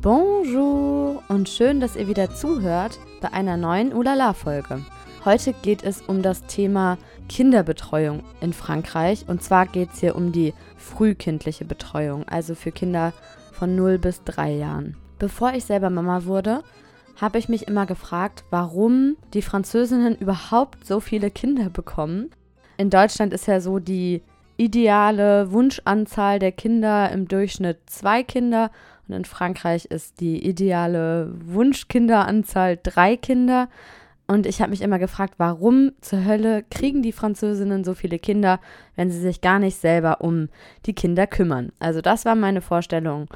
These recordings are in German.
Bonjour und schön, dass ihr wieder zuhört bei einer neuen Ulala-Folge. Heute geht es um das Thema Kinderbetreuung in Frankreich und zwar geht es hier um die frühkindliche Betreuung, also für Kinder von 0 bis 3 Jahren. Bevor ich selber Mama wurde, habe ich mich immer gefragt, warum die Französinnen überhaupt so viele Kinder bekommen. In Deutschland ist ja so die ideale Wunschanzahl der Kinder im Durchschnitt zwei Kinder und in Frankreich ist die ideale Wunschkinderanzahl drei Kinder. Und ich habe mich immer gefragt, warum zur Hölle kriegen die Französinnen so viele Kinder, wenn sie sich gar nicht selber um die Kinder kümmern. Also das war meine Vorstellung,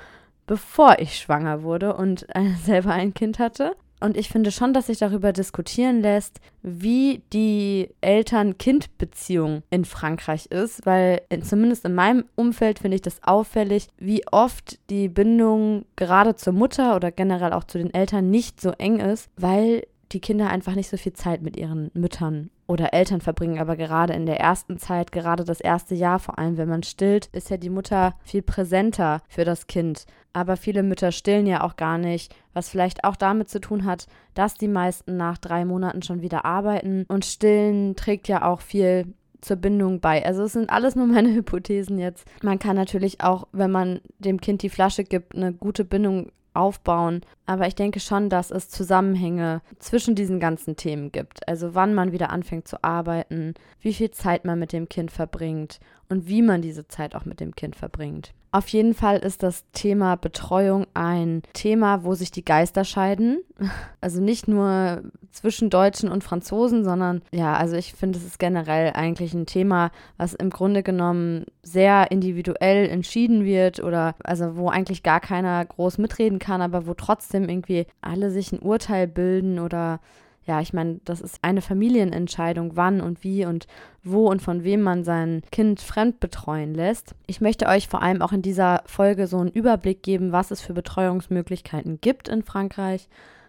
bevor ich schwanger wurde und äh, selber ein Kind hatte. Und ich finde schon, dass sich darüber diskutieren lässt, wie die Eltern-Kind-Beziehung in Frankreich ist, weil in, zumindest in meinem Umfeld finde ich das auffällig, wie oft die Bindung gerade zur Mutter oder generell auch zu den Eltern nicht so eng ist, weil die Kinder einfach nicht so viel Zeit mit ihren Müttern oder Eltern verbringen, aber gerade in der ersten Zeit, gerade das erste Jahr, vor allem wenn man stillt, ist ja die Mutter viel präsenter für das Kind. Aber viele Mütter stillen ja auch gar nicht, was vielleicht auch damit zu tun hat, dass die meisten nach drei Monaten schon wieder arbeiten und stillen trägt ja auch viel zur Bindung bei. Also es sind alles nur meine Hypothesen jetzt. Man kann natürlich auch, wenn man dem Kind die Flasche gibt, eine gute Bindung aufbauen. Aber ich denke schon, dass es Zusammenhänge zwischen diesen ganzen Themen gibt. Also wann man wieder anfängt zu arbeiten, wie viel Zeit man mit dem Kind verbringt und wie man diese Zeit auch mit dem Kind verbringt. Auf jeden Fall ist das Thema Betreuung ein Thema, wo sich die Geister scheiden. Also nicht nur zwischen Deutschen und Franzosen, sondern ja, also ich finde, es ist generell eigentlich ein Thema, was im Grunde genommen sehr individuell entschieden wird oder also wo eigentlich gar keiner groß mitreden kann, aber wo trotzdem irgendwie alle sich ein Urteil bilden oder ja, ich meine, das ist eine Familienentscheidung, wann und wie und wo und von wem man sein Kind fremd betreuen lässt. Ich möchte euch vor allem auch in dieser Folge so einen Überblick geben, was es für Betreuungsmöglichkeiten gibt in Frankreich,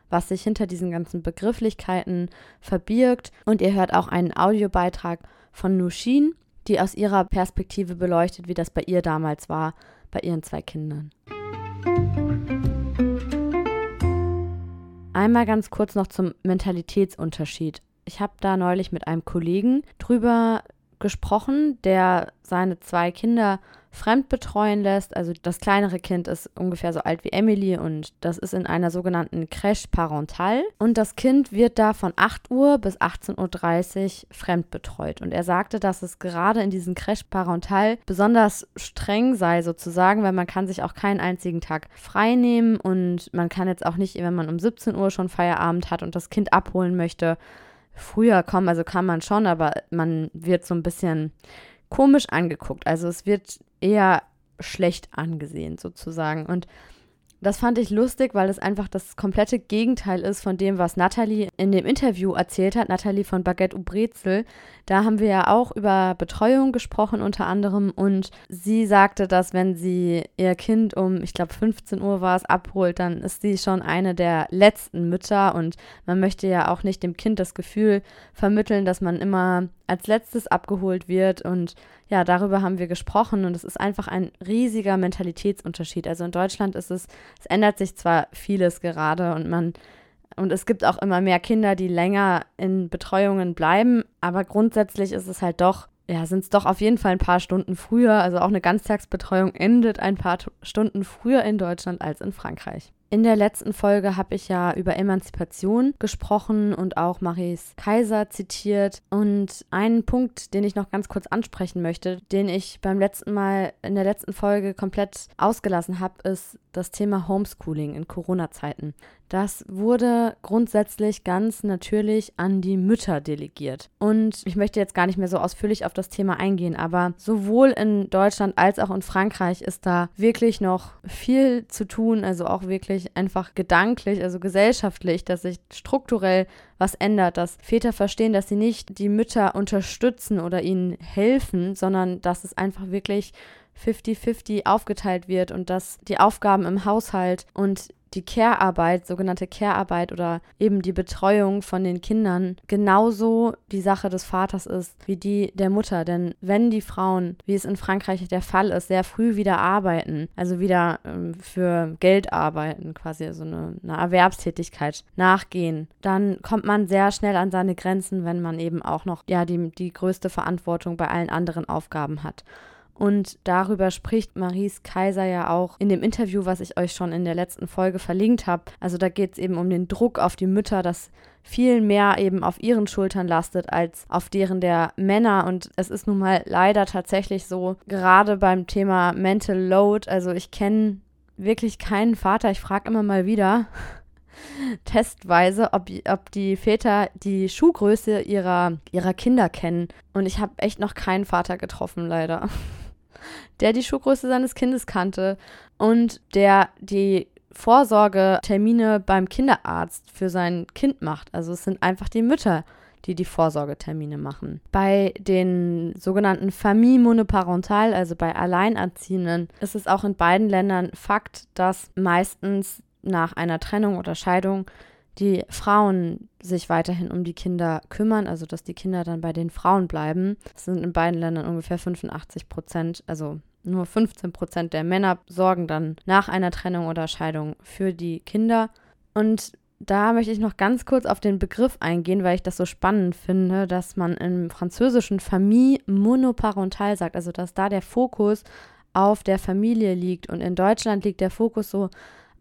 was sich hinter diesen ganzen Begrifflichkeiten verbirgt. Und ihr hört auch einen Audiobeitrag von Nushin, die aus ihrer Perspektive beleuchtet, wie das bei ihr damals war, bei ihren zwei Kindern. Einmal ganz kurz noch zum Mentalitätsunterschied. Ich habe da neulich mit einem Kollegen drüber gesprochen, der seine zwei Kinder fremd betreuen lässt. Also das kleinere Kind ist ungefähr so alt wie Emily und das ist in einer sogenannten Crèche parental. Und das Kind wird da von 8 Uhr bis 18.30 Uhr fremd betreut. Und er sagte, dass es gerade in diesen Crèche parental besonders streng sei sozusagen, weil man kann sich auch keinen einzigen Tag frei nehmen und man kann jetzt auch nicht, wenn man um 17 Uhr schon Feierabend hat und das Kind abholen möchte, früher kommen. Also kann man schon, aber man wird so ein bisschen komisch angeguckt. Also es wird eher schlecht angesehen sozusagen. Und das fand ich lustig, weil es einfach das komplette Gegenteil ist von dem, was Nathalie in dem Interview erzählt hat. Nathalie von Baguette Brezel. Da haben wir ja auch über Betreuung gesprochen unter anderem und sie sagte, dass wenn sie ihr Kind um, ich glaube 15 Uhr war es, abholt, dann ist sie schon eine der letzten Mütter und man möchte ja auch nicht dem Kind das Gefühl vermitteln, dass man immer als letztes abgeholt wird. Und ja, darüber haben wir gesprochen und es ist einfach ein riesiger Mentalitätsunterschied. Also in Deutschland ist es, es ändert sich zwar vieles gerade und man und es gibt auch immer mehr Kinder, die länger in Betreuungen bleiben, aber grundsätzlich ist es halt doch, ja, sind es doch auf jeden Fall ein paar Stunden früher. Also auch eine Ganztagsbetreuung endet ein paar Stunden früher in Deutschland als in Frankreich. In der letzten Folge habe ich ja über Emanzipation gesprochen und auch Maries Kaiser zitiert. Und einen Punkt, den ich noch ganz kurz ansprechen möchte, den ich beim letzten Mal in der letzten Folge komplett ausgelassen habe, ist das Thema Homeschooling in Corona-Zeiten. Das wurde grundsätzlich ganz natürlich an die Mütter delegiert. Und ich möchte jetzt gar nicht mehr so ausführlich auf das Thema eingehen, aber sowohl in Deutschland als auch in Frankreich ist da wirklich noch viel zu tun, also auch wirklich einfach gedanklich, also gesellschaftlich, dass sich strukturell was ändert, dass Väter verstehen, dass sie nicht die Mütter unterstützen oder ihnen helfen, sondern dass es einfach wirklich 50-50 aufgeteilt wird und dass die Aufgaben im Haushalt und die Care-Arbeit, sogenannte Care-Arbeit oder eben die Betreuung von den Kindern genauso die Sache des Vaters ist wie die der Mutter. Denn wenn die Frauen, wie es in Frankreich der Fall ist, sehr früh wieder arbeiten, also wieder ähm, für Geld arbeiten, quasi so eine, eine Erwerbstätigkeit nachgehen, dann kommt man sehr schnell an seine Grenzen, wenn man eben auch noch ja die, die größte Verantwortung bei allen anderen Aufgaben hat. Und darüber spricht Maries Kaiser ja auch in dem Interview, was ich euch schon in der letzten Folge verlinkt habe. Also da geht es eben um den Druck auf die Mütter, dass viel mehr eben auf ihren Schultern lastet als auf deren der Männer. Und es ist nun mal leider tatsächlich so, gerade beim Thema Mental Load, also ich kenne wirklich keinen Vater, ich frage immer mal wieder, testweise, ob, ob die Väter die Schuhgröße ihrer, ihrer Kinder kennen. Und ich habe echt noch keinen Vater getroffen, leider der die Schuhgröße seines Kindes kannte und der die Vorsorgetermine beim Kinderarzt für sein Kind macht. Also es sind einfach die Mütter, die die Vorsorgetermine machen. Bei den sogenannten Famille monoparental, also bei Alleinerziehenden, ist es auch in beiden Ländern Fakt, dass meistens nach einer Trennung oder Scheidung die Frauen sich weiterhin um die Kinder kümmern, also dass die Kinder dann bei den Frauen bleiben. Das sind in beiden Ländern ungefähr 85 Prozent, also nur 15 Prozent der Männer sorgen dann nach einer Trennung oder Scheidung für die Kinder. Und da möchte ich noch ganz kurz auf den Begriff eingehen, weil ich das so spannend finde, dass man im französischen Famille monoparental sagt, also dass da der Fokus auf der Familie liegt und in Deutschland liegt der Fokus so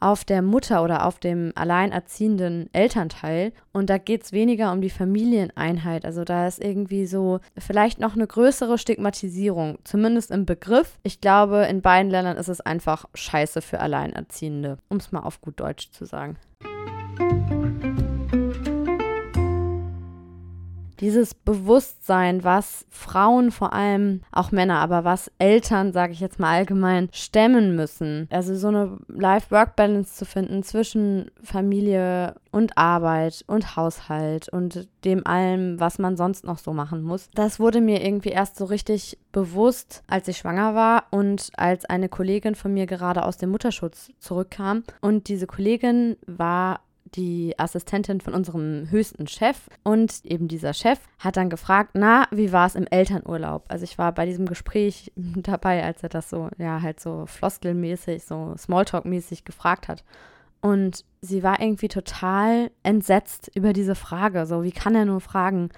auf der Mutter oder auf dem alleinerziehenden Elternteil. Und da geht es weniger um die Familieneinheit. Also da ist irgendwie so vielleicht noch eine größere Stigmatisierung, zumindest im Begriff. Ich glaube, in beiden Ländern ist es einfach scheiße für Alleinerziehende, um es mal auf gut Deutsch zu sagen. Dieses Bewusstsein, was Frauen vor allem, auch Männer, aber was Eltern, sage ich jetzt mal allgemein, stemmen müssen. Also so eine Life-Work-Balance zu finden zwischen Familie und Arbeit und Haushalt und dem allem, was man sonst noch so machen muss. Das wurde mir irgendwie erst so richtig bewusst, als ich schwanger war und als eine Kollegin von mir gerade aus dem Mutterschutz zurückkam. Und diese Kollegin war die Assistentin von unserem höchsten Chef. Und eben dieser Chef hat dann gefragt, na, wie war es im Elternurlaub? Also ich war bei diesem Gespräch dabei, als er das so, ja, halt so floskelmäßig, so Smalltalk-mäßig gefragt hat. Und sie war irgendwie total entsetzt über diese Frage. So, wie kann er nur fragen,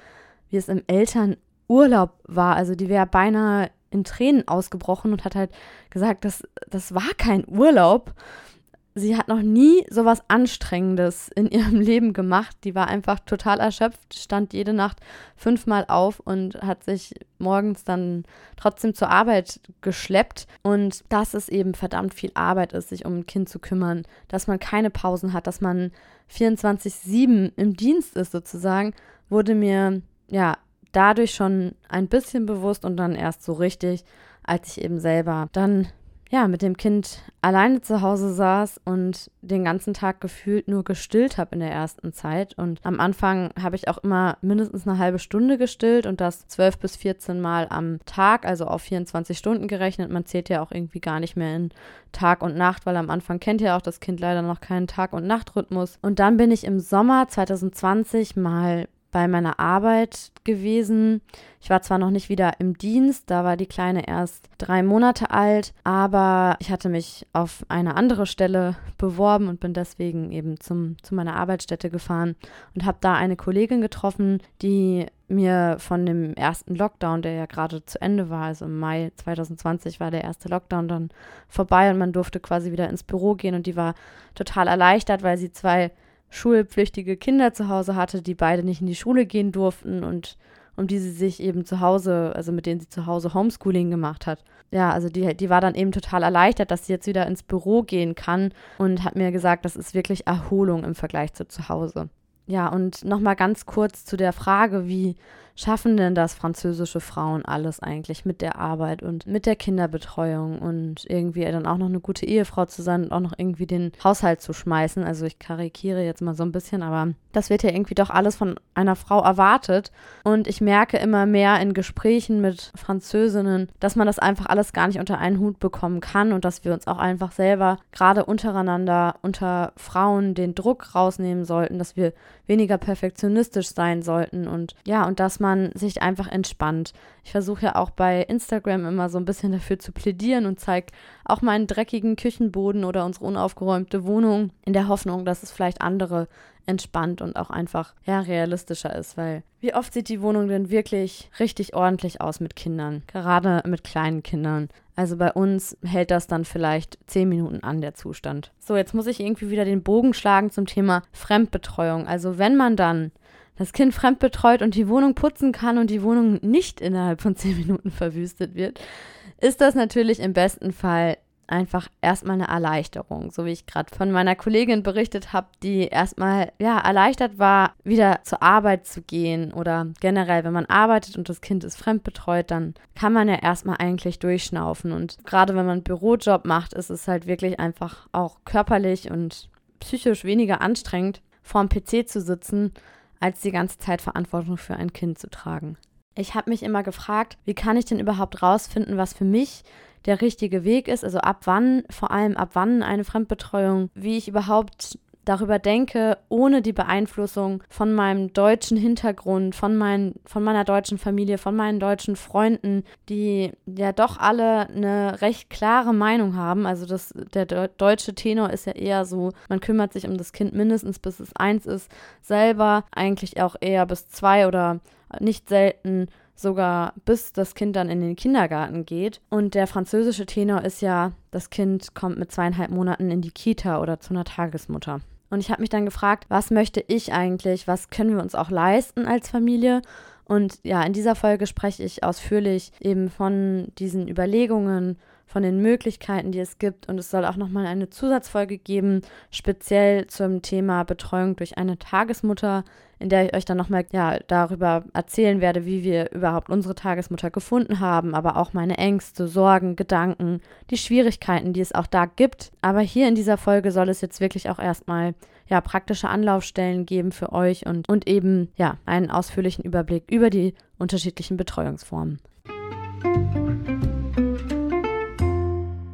wie es im Elternurlaub war? Also die wäre beinahe in Tränen ausgebrochen und hat halt gesagt, das, das war kein Urlaub sie hat noch nie sowas Anstrengendes in ihrem Leben gemacht. Die war einfach total erschöpft, stand jede Nacht fünfmal auf und hat sich morgens dann trotzdem zur Arbeit geschleppt. Und dass es eben verdammt viel Arbeit ist, sich um ein Kind zu kümmern, dass man keine Pausen hat, dass man 24-7 im Dienst ist sozusagen, wurde mir ja dadurch schon ein bisschen bewusst und dann erst so richtig, als ich eben selber dann ja, mit dem Kind alleine zu Hause saß und den ganzen Tag gefühlt nur gestillt habe in der ersten Zeit. Und am Anfang habe ich auch immer mindestens eine halbe Stunde gestillt und das 12 bis 14 Mal am Tag, also auf 24 Stunden gerechnet. Man zählt ja auch irgendwie gar nicht mehr in Tag und Nacht, weil am Anfang kennt ja auch das Kind leider noch keinen Tag- und Nachtrhythmus. Und dann bin ich im Sommer 2020 mal bei meiner Arbeit gewesen. Ich war zwar noch nicht wieder im Dienst, da war die Kleine erst drei Monate alt, aber ich hatte mich auf eine andere Stelle beworben und bin deswegen eben zum, zu meiner Arbeitsstätte gefahren und habe da eine Kollegin getroffen, die mir von dem ersten Lockdown, der ja gerade zu Ende war, also im Mai 2020 war der erste Lockdown dann vorbei und man durfte quasi wieder ins Büro gehen und die war total erleichtert, weil sie zwei schulpflichtige Kinder zu Hause hatte, die beide nicht in die Schule gehen durften und um die sie sich eben zu Hause, also mit denen sie zu Hause Homeschooling gemacht hat. Ja, also die, die war dann eben total erleichtert, dass sie jetzt wieder ins Büro gehen kann und hat mir gesagt, das ist wirklich Erholung im Vergleich zu zu Hause. Ja, und nochmal ganz kurz zu der Frage, wie schaffen denn das französische Frauen alles eigentlich mit der Arbeit und mit der Kinderbetreuung und irgendwie dann auch noch eine gute Ehefrau zu sein und auch noch irgendwie den Haushalt zu schmeißen. Also ich karikiere jetzt mal so ein bisschen, aber das wird ja irgendwie doch alles von einer Frau erwartet. Und ich merke immer mehr in Gesprächen mit Französinnen, dass man das einfach alles gar nicht unter einen Hut bekommen kann und dass wir uns auch einfach selber gerade untereinander, unter Frauen den Druck rausnehmen sollten, dass wir weniger perfektionistisch sein sollten und ja, und dass man sich einfach entspannt. Ich versuche ja auch bei Instagram immer so ein bisschen dafür zu plädieren und zeige auch meinen dreckigen Küchenboden oder unsere unaufgeräumte Wohnung in der Hoffnung, dass es vielleicht andere entspannt und auch einfach ja, realistischer ist, weil wie oft sieht die Wohnung denn wirklich richtig ordentlich aus mit Kindern, gerade mit kleinen Kindern. Also bei uns hält das dann vielleicht zehn Minuten an, der Zustand. So, jetzt muss ich irgendwie wieder den Bogen schlagen zum Thema Fremdbetreuung. Also wenn man dann das Kind fremdbetreut und die Wohnung putzen kann und die Wohnung nicht innerhalb von zehn Minuten verwüstet wird, ist das natürlich im besten Fall einfach erstmal eine Erleichterung, so wie ich gerade von meiner Kollegin berichtet habe, die erstmal ja erleichtert war, wieder zur Arbeit zu gehen oder generell, wenn man arbeitet und das Kind ist fremdbetreut, dann kann man ja erstmal eigentlich durchschnaufen. Und gerade wenn man einen Bürojob macht, ist es halt wirklich einfach auch körperlich und psychisch weniger anstrengend, vorm PC zu sitzen, als die ganze Zeit Verantwortung für ein Kind zu tragen. Ich habe mich immer gefragt, wie kann ich denn überhaupt rausfinden, was für mich der richtige Weg ist, also ab wann, vor allem ab wann eine Fremdbetreuung, wie ich überhaupt darüber denke, ohne die Beeinflussung von meinem deutschen Hintergrund, von, mein, von meiner deutschen Familie, von meinen deutschen Freunden, die ja doch alle eine recht klare Meinung haben. Also das, der de deutsche Tenor ist ja eher so, man kümmert sich um das Kind mindestens bis es eins ist, selber eigentlich auch eher bis zwei oder nicht selten sogar bis das Kind dann in den Kindergarten geht. Und der französische Tenor ist ja, das Kind kommt mit zweieinhalb Monaten in die Kita oder zu einer Tagesmutter. Und ich habe mich dann gefragt, was möchte ich eigentlich, was können wir uns auch leisten als Familie? Und ja, in dieser Folge spreche ich ausführlich eben von diesen Überlegungen, von den Möglichkeiten, die es gibt. Und es soll auch nochmal eine Zusatzfolge geben, speziell zum Thema Betreuung durch eine Tagesmutter, in der ich euch dann nochmal ja, darüber erzählen werde, wie wir überhaupt unsere Tagesmutter gefunden haben, aber auch meine Ängste, Sorgen, Gedanken, die Schwierigkeiten, die es auch da gibt. Aber hier in dieser Folge soll es jetzt wirklich auch erstmal ja, praktische Anlaufstellen geben für euch und, und eben ja, einen ausführlichen Überblick über die unterschiedlichen Betreuungsformen.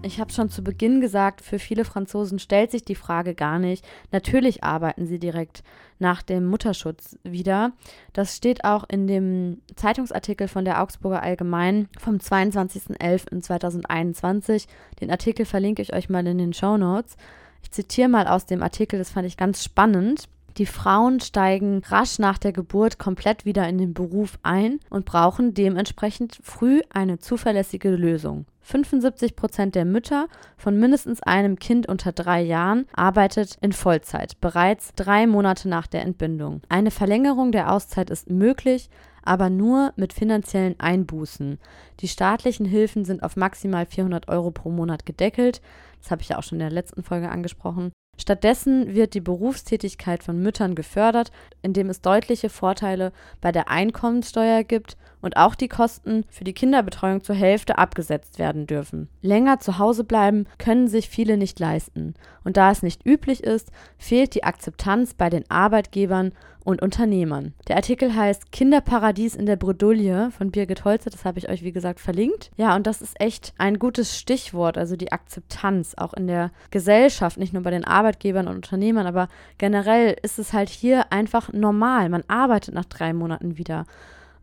Ich habe schon zu Beginn gesagt, für viele Franzosen stellt sich die Frage gar nicht. Natürlich arbeiten sie direkt nach dem Mutterschutz wieder. Das steht auch in dem Zeitungsartikel von der Augsburger Allgemein vom 22.11.2021. Den Artikel verlinke ich euch mal in den Show Notes. Ich zitiere mal aus dem Artikel, das fand ich ganz spannend. Die Frauen steigen rasch nach der Geburt komplett wieder in den Beruf ein und brauchen dementsprechend früh eine zuverlässige Lösung. 75 Prozent der Mütter von mindestens einem Kind unter drei Jahren arbeitet in Vollzeit, bereits drei Monate nach der Entbindung. Eine Verlängerung der Auszeit ist möglich, aber nur mit finanziellen Einbußen. Die staatlichen Hilfen sind auf maximal 400 Euro pro Monat gedeckelt. Das habe ich ja auch schon in der letzten Folge angesprochen. Stattdessen wird die Berufstätigkeit von Müttern gefördert, indem es deutliche Vorteile bei der Einkommenssteuer gibt und auch die Kosten für die Kinderbetreuung zur Hälfte abgesetzt werden dürfen. Länger zu Hause bleiben können sich viele nicht leisten. Und da es nicht üblich ist, fehlt die Akzeptanz bei den Arbeitgebern und Unternehmern. Der Artikel heißt Kinderparadies in der Bredouille von Birgit Holze, das habe ich euch wie gesagt verlinkt. Ja, und das ist echt ein gutes Stichwort, also die Akzeptanz auch in der Gesellschaft, nicht nur bei den Arbeitgebern und Unternehmern, aber generell ist es halt hier einfach normal. Man arbeitet nach drei Monaten wieder.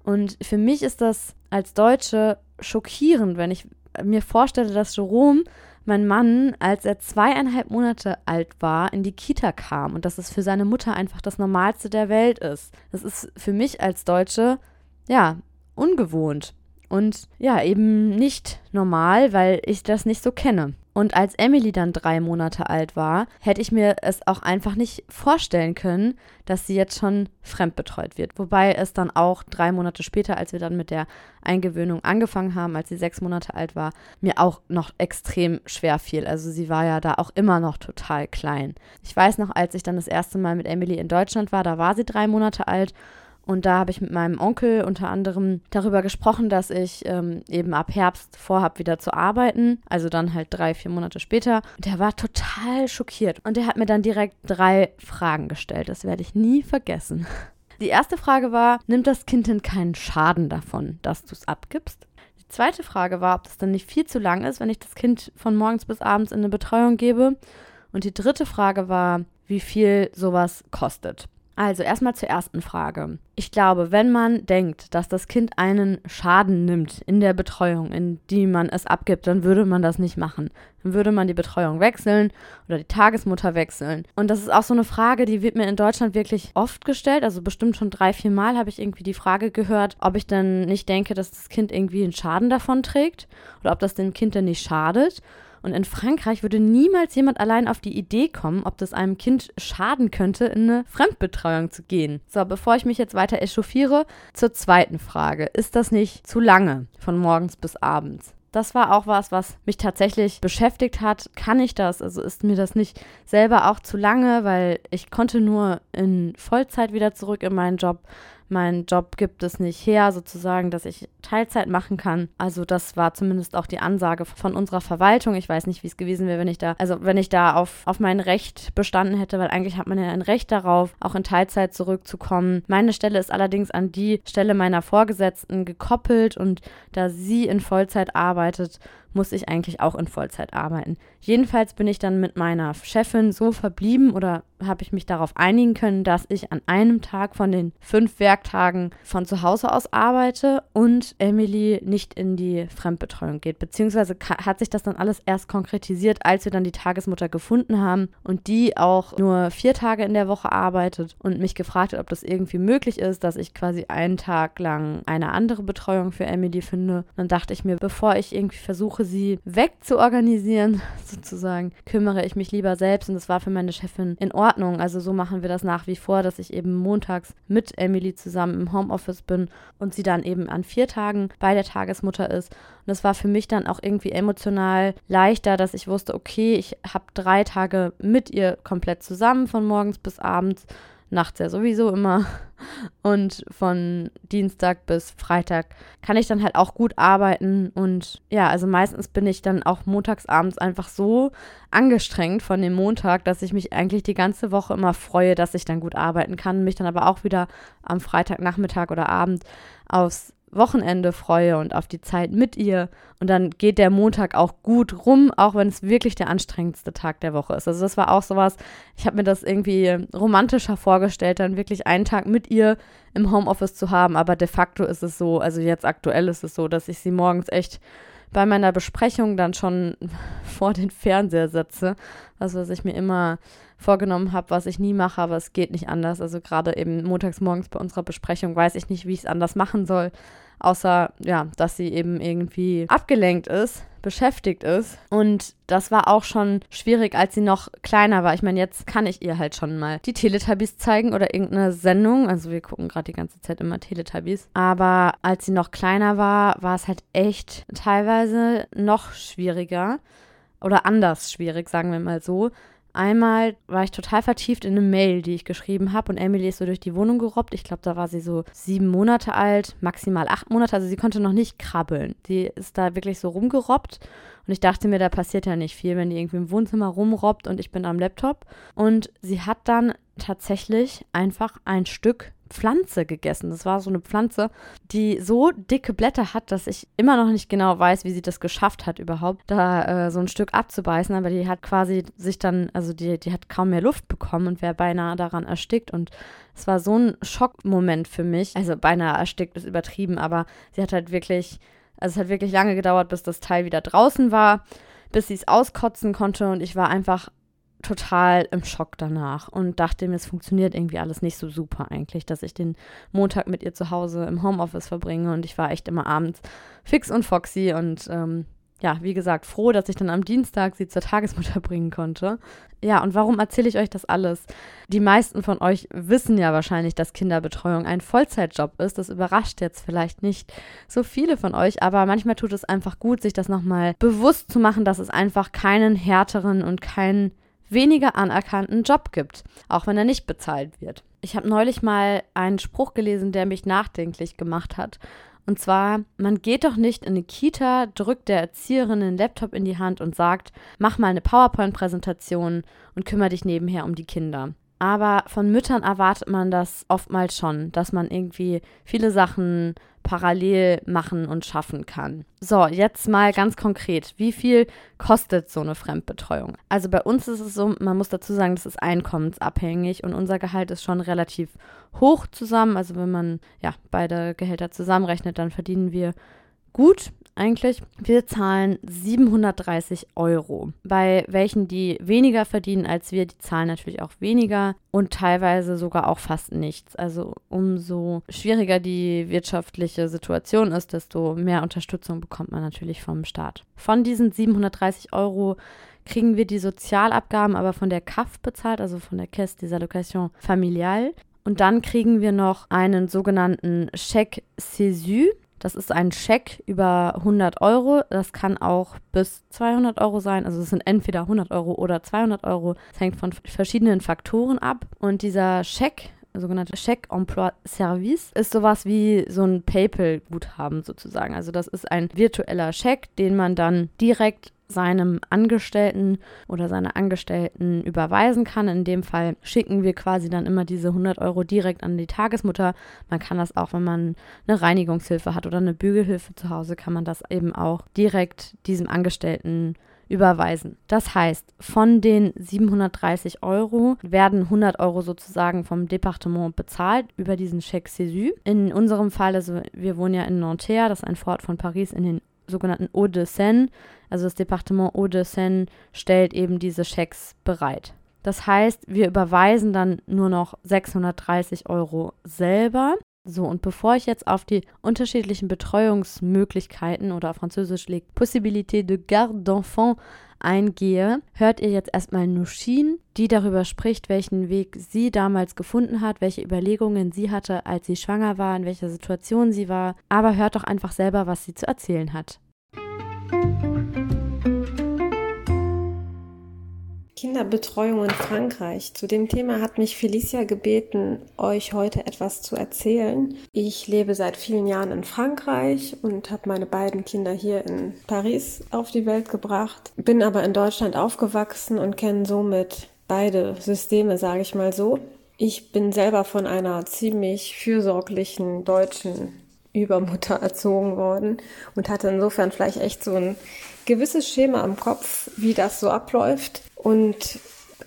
Und für mich ist das als Deutsche schockierend, wenn ich mir vorstelle, dass Jerome mein Mann, als er zweieinhalb Monate alt war, in die Kita kam und dass es für seine Mutter einfach das Normalste der Welt ist. Das ist für mich als Deutsche, ja, ungewohnt und ja, eben nicht normal, weil ich das nicht so kenne. Und als Emily dann drei Monate alt war, hätte ich mir es auch einfach nicht vorstellen können, dass sie jetzt schon fremdbetreut wird. Wobei es dann auch drei Monate später, als wir dann mit der Eingewöhnung angefangen haben, als sie sechs Monate alt war, mir auch noch extrem schwer fiel. Also sie war ja da auch immer noch total klein. Ich weiß noch, als ich dann das erste Mal mit Emily in Deutschland war, da war sie drei Monate alt Und da habe ich mit meinem Onkel unter anderem darüber gesprochen, dass ich ähm, eben ab Herbst vorhabe, wieder zu arbeiten. Also dann halt drei, vier Monate später. Und der war total schockiert. Und der hat mir dann direkt drei Fragen gestellt. Das werde ich nie vergessen. Die erste Frage war, nimmt das Kind denn keinen Schaden davon, dass du es abgibst? Die zweite Frage war, ob das dann nicht viel zu lang ist, wenn ich das Kind von morgens bis abends in eine Betreuung gebe. Und die dritte Frage war, wie viel sowas kostet. Also erstmal zur ersten Frage. Ich glaube, wenn man denkt, dass das Kind einen Schaden nimmt in der Betreuung, in die man es abgibt, dann würde man das nicht machen. Dann würde man die Betreuung wechseln oder die Tagesmutter wechseln. Und das ist auch so eine Frage, die wird mir in Deutschland wirklich oft gestellt. Also bestimmt schon drei, vier Mal habe ich irgendwie die Frage gehört, ob ich dann nicht denke, dass das Kind irgendwie einen Schaden davon trägt oder ob das dem Kind dann nicht schadet. Und in Frankreich würde niemals jemand allein auf die Idee kommen, ob das einem Kind schaden könnte, in eine Fremdbetreuung zu gehen. So, bevor ich mich jetzt weiter echauffiere, zur zweiten Frage. Ist das nicht zu lange von morgens bis abends? Das war auch was, was mich tatsächlich beschäftigt hat. Kann ich das? Also ist mir das nicht selber auch zu lange, weil ich konnte nur in Vollzeit wieder zurück in meinen Job mein Job gibt es nicht her, sozusagen, dass ich Teilzeit machen kann. Also das war zumindest auch die Ansage von unserer Verwaltung. Ich weiß nicht, wie es gewesen wäre, wenn ich da, also wenn ich da auf, auf mein Recht bestanden hätte, weil eigentlich hat man ja ein Recht darauf, auch in Teilzeit zurückzukommen. Meine Stelle ist allerdings an die Stelle meiner Vorgesetzten gekoppelt und da sie in Vollzeit arbeitet, muss ich eigentlich auch in Vollzeit arbeiten. Jedenfalls bin ich dann mit meiner Chefin so verblieben oder habe ich mich darauf einigen können, dass ich an einem Tag von den fünf Werktagen von zu Hause aus arbeite und Emily nicht in die Fremdbetreuung geht. Beziehungsweise hat sich das dann alles erst konkretisiert, als wir dann die Tagesmutter gefunden haben und die auch nur vier Tage in der Woche arbeitet und mich gefragt hat, ob das irgendwie möglich ist, dass ich quasi einen Tag lang eine andere Betreuung für Emily finde. Dann dachte ich mir, bevor ich irgendwie versuche, sie wegzuorganisieren, sozusagen, kümmere ich mich lieber selbst und das war für meine Chefin in Ordnung Ordnung. Also so machen wir das nach wie vor, dass ich eben montags mit Emily zusammen im Homeoffice bin und sie dann eben an vier Tagen bei der Tagesmutter ist. Und das war für mich dann auch irgendwie emotional leichter, dass ich wusste, okay, ich habe drei Tage mit ihr komplett zusammen von morgens bis abends nachts ja sowieso immer. Und von Dienstag bis Freitag kann ich dann halt auch gut arbeiten. Und ja, also meistens bin ich dann auch montags abends einfach so angestrengt von dem Montag, dass ich mich eigentlich die ganze Woche immer freue, dass ich dann gut arbeiten kann. Mich dann aber auch wieder am Freitagnachmittag oder Abend aufs Wochenende freue und auf die Zeit mit ihr. Und dann geht der Montag auch gut rum, auch wenn es wirklich der anstrengendste Tag der Woche ist. Also das war auch sowas, ich habe mir das irgendwie romantischer vorgestellt, dann wirklich einen Tag mit ihr im Homeoffice zu haben. Aber de facto ist es so, also jetzt aktuell ist es so, dass ich sie morgens echt bei meiner Besprechung dann schon vor den Fernseher setze. Also was ich mir immer vorgenommen habe, was ich nie mache, aber es geht nicht anders. Also gerade eben montags morgens bei unserer Besprechung weiß ich nicht, wie ich es anders machen soll, außer ja, dass sie eben irgendwie abgelenkt ist, beschäftigt ist. Und das war auch schon schwierig, als sie noch kleiner war. Ich meine, jetzt kann ich ihr halt schon mal die Teletubbies zeigen oder irgendeine Sendung. Also wir gucken gerade die ganze Zeit immer Teletubbies. Aber als sie noch kleiner war, war es halt echt teilweise noch schwieriger oder anders schwierig, sagen wir mal so, Einmal war ich total vertieft in eine Mail, die ich geschrieben habe und Emily ist so durch die Wohnung gerobbt. Ich glaube, da war sie so sieben Monate alt, maximal acht Monate. Also sie konnte noch nicht krabbeln. Die ist da wirklich so rumgerobbt und ich dachte mir, da passiert ja nicht viel, wenn die irgendwie im Wohnzimmer rumrobbt und ich bin am Laptop. Und sie hat dann tatsächlich einfach ein Stück Pflanze gegessen. Das war so eine Pflanze, die so dicke Blätter hat, dass ich immer noch nicht genau weiß, wie sie das geschafft hat überhaupt, da äh, so ein Stück abzubeißen. Aber die hat quasi sich dann, also die, die hat kaum mehr Luft bekommen und wäre beinahe daran erstickt. Und es war so ein Schockmoment für mich. Also beinahe erstickt ist übertrieben, aber sie hat halt wirklich, also es hat wirklich lange gedauert, bis das Teil wieder draußen war bis sie es auskotzen konnte und ich war einfach total im Schock danach und dachte mir, es funktioniert irgendwie alles nicht so super eigentlich, dass ich den Montag mit ihr zu Hause im Homeoffice verbringe und ich war echt immer abends fix und foxy und ähm, ja, wie gesagt, froh, dass ich dann am Dienstag sie zur Tagesmutter bringen konnte. Ja, und warum erzähle ich euch das alles? Die meisten von euch wissen ja wahrscheinlich, dass Kinderbetreuung ein Vollzeitjob ist. Das überrascht jetzt vielleicht nicht so viele von euch, aber manchmal tut es einfach gut, sich das nochmal bewusst zu machen, dass es einfach keinen härteren und keinen weniger anerkannten Job gibt, auch wenn er nicht bezahlt wird. Ich habe neulich mal einen Spruch gelesen, der mich nachdenklich gemacht hat. Und zwar, man geht doch nicht in eine Kita, drückt der Erzieherin den Laptop in die Hand und sagt, mach mal eine PowerPoint-Präsentation und kümmere dich nebenher um die Kinder. Aber von Müttern erwartet man das oftmals schon, dass man irgendwie viele Sachen parallel machen und schaffen kann. So, jetzt mal ganz konkret. Wie viel kostet so eine Fremdbetreuung? Also bei uns ist es so, man muss dazu sagen, das ist einkommensabhängig und unser Gehalt ist schon relativ hoch zusammen. Also wenn man ja beide Gehälter zusammenrechnet, dann verdienen wir gut eigentlich. Wir zahlen 730 Euro. Bei welchen, die weniger verdienen als wir, die zahlen natürlich auch weniger und teilweise sogar auch fast nichts. Also umso schwieriger die wirtschaftliche Situation ist, desto mehr Unterstützung bekommt man natürlich vom Staat. Von diesen 730 Euro kriegen wir die Sozialabgaben aber von der CAF bezahlt, also von der Caisse des Allocations Familiales. Und dann kriegen wir noch einen sogenannten Chèque Césu. Das ist ein Scheck über 100 Euro. Das kann auch bis 200 Euro sein. Also es sind entweder 100 Euro oder 200 Euro. Das hängt von verschiedenen Faktoren ab. Und dieser Scheck, sogenannte Check Emploi Service, ist sowas wie so ein PayPal-Guthaben sozusagen. Also das ist ein virtueller Scheck, den man dann direkt seinem Angestellten oder seiner Angestellten überweisen kann. In dem Fall schicken wir quasi dann immer diese 100 Euro direkt an die Tagesmutter. Man kann das auch, wenn man eine Reinigungshilfe hat oder eine Bügelhilfe zu Hause, kann man das eben auch direkt diesem Angestellten überweisen. Das heißt, von den 730 Euro werden 100 Euro sozusagen vom Departement bezahlt über diesen Chèque Césu. In unserem Fall, also wir wohnen ja in Nanterre, das ist ein Fort von Paris in den sogenannten Hauts-de-Seine. Also das Departement Hauts-de-Seine stellt eben diese Schecks bereit. Das heißt, wir überweisen dann nur noch 630 Euro selber. So, und bevor ich jetzt auf die unterschiedlichen Betreuungsmöglichkeiten oder auf Französisch liegt Possibilité de garde d'enfant eingehe, hört ihr jetzt erstmal Nushin, die darüber spricht, welchen Weg sie damals gefunden hat, welche Überlegungen sie hatte, als sie schwanger war, in welcher Situation sie war. Aber hört doch einfach selber, was sie zu erzählen hat. Kinderbetreuung in Frankreich. Zu dem Thema hat mich Felicia gebeten, euch heute etwas zu erzählen. Ich lebe seit vielen Jahren in Frankreich und habe meine beiden Kinder hier in Paris auf die Welt gebracht, bin aber in Deutschland aufgewachsen und kenne somit beide Systeme, sage ich mal so. Ich bin selber von einer ziemlich fürsorglichen deutschen Übermutter erzogen worden und hatte insofern vielleicht echt so ein gewisses Schema im Kopf, wie das so abläuft. Und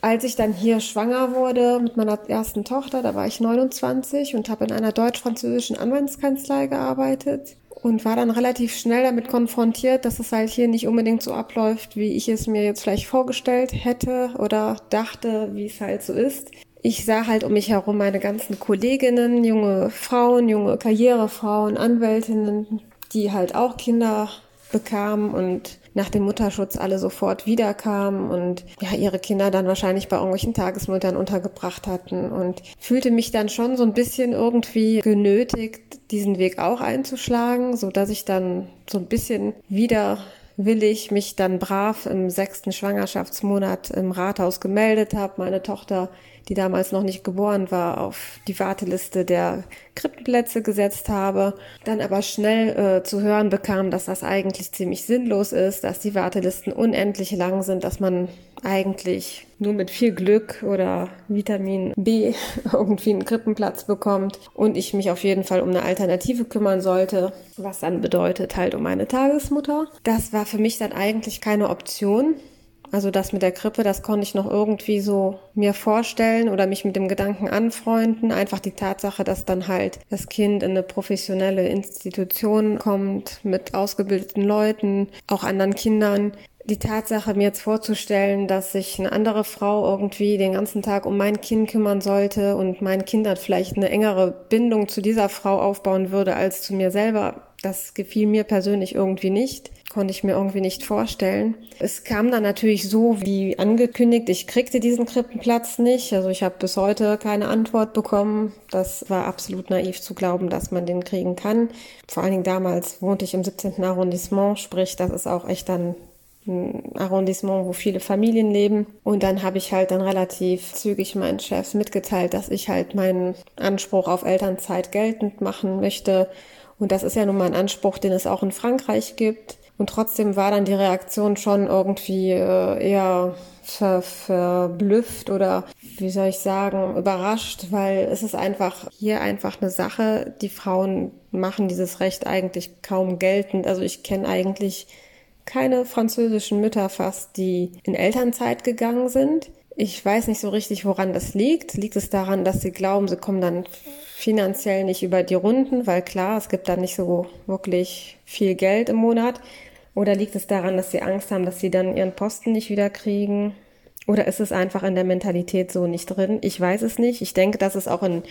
als ich dann hier schwanger wurde mit meiner ersten Tochter, da war ich 29 und habe in einer deutsch-französischen Anwaltskanzlei gearbeitet und war dann relativ schnell damit konfrontiert, dass es halt hier nicht unbedingt so abläuft, wie ich es mir jetzt vielleicht vorgestellt hätte oder dachte, wie es halt so ist. Ich sah halt um mich herum meine ganzen Kolleginnen, junge Frauen, junge Karrierefrauen, Anwältinnen, die halt auch Kinder bekamen und nach dem Mutterschutz alle sofort wiederkamen und ja, ihre Kinder dann wahrscheinlich bei irgendwelchen Tagesmüttern untergebracht hatten. Und fühlte mich dann schon so ein bisschen irgendwie genötigt, diesen Weg auch einzuschlagen, so dass ich dann so ein bisschen wieder willig mich dann brav im sechsten Schwangerschaftsmonat im Rathaus gemeldet habe, meine Tochter die damals noch nicht geboren war, auf die Warteliste der Krippenplätze gesetzt habe, dann aber schnell äh, zu hören bekam, dass das eigentlich ziemlich sinnlos ist, dass die Wartelisten unendlich lang sind, dass man eigentlich nur mit viel Glück oder Vitamin B irgendwie einen Krippenplatz bekommt und ich mich auf jeden Fall um eine Alternative kümmern sollte, was dann bedeutet halt um eine Tagesmutter. Das war für mich dann eigentlich keine Option. Also das mit der Krippe, das konnte ich noch irgendwie so mir vorstellen oder mich mit dem Gedanken anfreunden. Einfach die Tatsache, dass dann halt das Kind in eine professionelle Institution kommt mit ausgebildeten Leuten, auch anderen Kindern. Die Tatsache, mir jetzt vorzustellen, dass sich eine andere Frau irgendwie den ganzen Tag um mein Kind kümmern sollte und mein Kind dann vielleicht eine engere Bindung zu dieser Frau aufbauen würde als zu mir selber, das gefiel mir persönlich irgendwie nicht konnte ich mir irgendwie nicht vorstellen. Es kam dann natürlich so wie angekündigt, ich kriegte diesen Krippenplatz nicht. Also ich habe bis heute keine Antwort bekommen. Das war absolut naiv zu glauben, dass man den kriegen kann. Vor allen Dingen damals wohnte ich im 17. Arrondissement, sprich, das ist auch echt dann ein Arrondissement, wo viele Familien leben. Und dann habe ich halt dann relativ zügig meinen Chefs mitgeteilt, dass ich halt meinen Anspruch auf Elternzeit geltend machen möchte. Und das ist ja nun mal ein Anspruch, den es auch in Frankreich gibt. Und trotzdem war dann die Reaktion schon irgendwie äh, eher ver, verblüfft oder wie soll ich sagen, überrascht, weil es ist einfach hier einfach eine Sache. Die Frauen machen dieses Recht eigentlich kaum geltend. Also ich kenne eigentlich keine französischen Mütter fast, die in Elternzeit gegangen sind. Ich weiß nicht so richtig, woran das liegt. Liegt es daran, dass sie glauben, sie kommen dann finanziell nicht über die Runden, weil klar, es gibt da nicht so wirklich viel Geld im Monat. Oder liegt es daran, dass sie Angst haben, dass sie dann ihren Posten nicht wieder kriegen? Oder ist es einfach in der Mentalität so nicht drin? Ich weiß es nicht. Ich denke, dass es auch in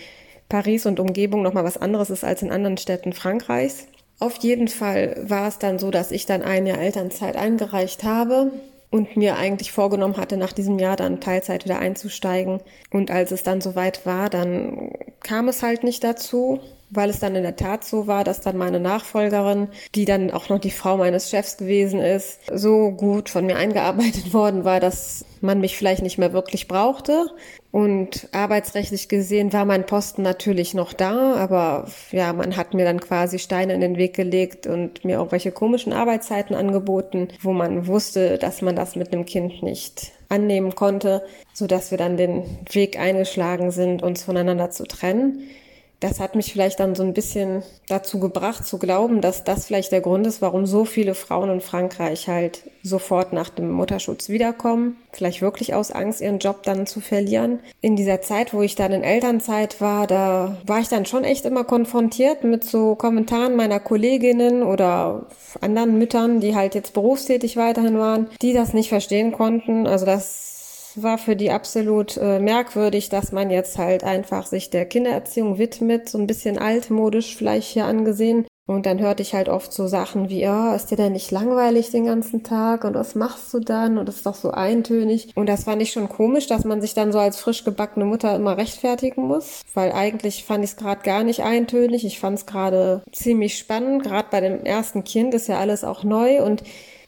Paris und Umgebung nochmal was anderes ist als in anderen Städten Frankreichs. Auf jeden Fall war es dann so, dass ich dann ein Jahr Elternzeit eingereicht habe und mir eigentlich vorgenommen hatte, nach diesem Jahr dann Teilzeit wieder einzusteigen. Und als es dann soweit war, dann kam es halt nicht dazu weil es dann in der Tat so war, dass dann meine Nachfolgerin, die dann auch noch die Frau meines Chefs gewesen ist, so gut von mir eingearbeitet worden war, dass man mich vielleicht nicht mehr wirklich brauchte. Und arbeitsrechtlich gesehen war mein Posten natürlich noch da, aber ja, man hat mir dann quasi Steine in den Weg gelegt und mir irgendwelche komischen Arbeitszeiten angeboten, wo man wusste, dass man das mit einem Kind nicht annehmen konnte, so dass wir dann den Weg eingeschlagen sind, uns voneinander zu trennen das hat mich vielleicht dann so ein bisschen dazu gebracht zu glauben, dass das vielleicht der Grund ist, warum so viele Frauen in Frankreich halt sofort nach dem Mutterschutz wiederkommen. Vielleicht wirklich aus Angst, ihren Job dann zu verlieren. In dieser Zeit, wo ich dann in Elternzeit war, da war ich dann schon echt immer konfrontiert mit so Kommentaren meiner Kolleginnen oder anderen Müttern, die halt jetzt berufstätig weiterhin waren, die das nicht verstehen konnten. Also das war für die absolut äh, merkwürdig, dass man jetzt halt einfach sich der Kindererziehung widmet, so ein bisschen altmodisch vielleicht hier angesehen. Und dann hörte ich halt oft so Sachen wie, ja, oh, ist dir denn nicht langweilig den ganzen Tag und was machst du dann und das ist doch so eintönig. Und das fand ich schon komisch, dass man sich dann so als frisch gebackene Mutter immer rechtfertigen muss, weil eigentlich fand ich es gerade gar nicht eintönig. Ich fand es gerade ziemlich spannend, gerade bei dem ersten Kind ist ja alles auch neu und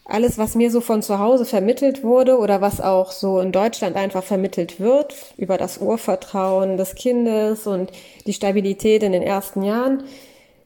alles, was mir so von zu Hause vermittelt wurde oder was auch so in Deutschland einfach vermittelt wird, über das Urvertrauen des Kindes und die Stabilität in den ersten Jahren,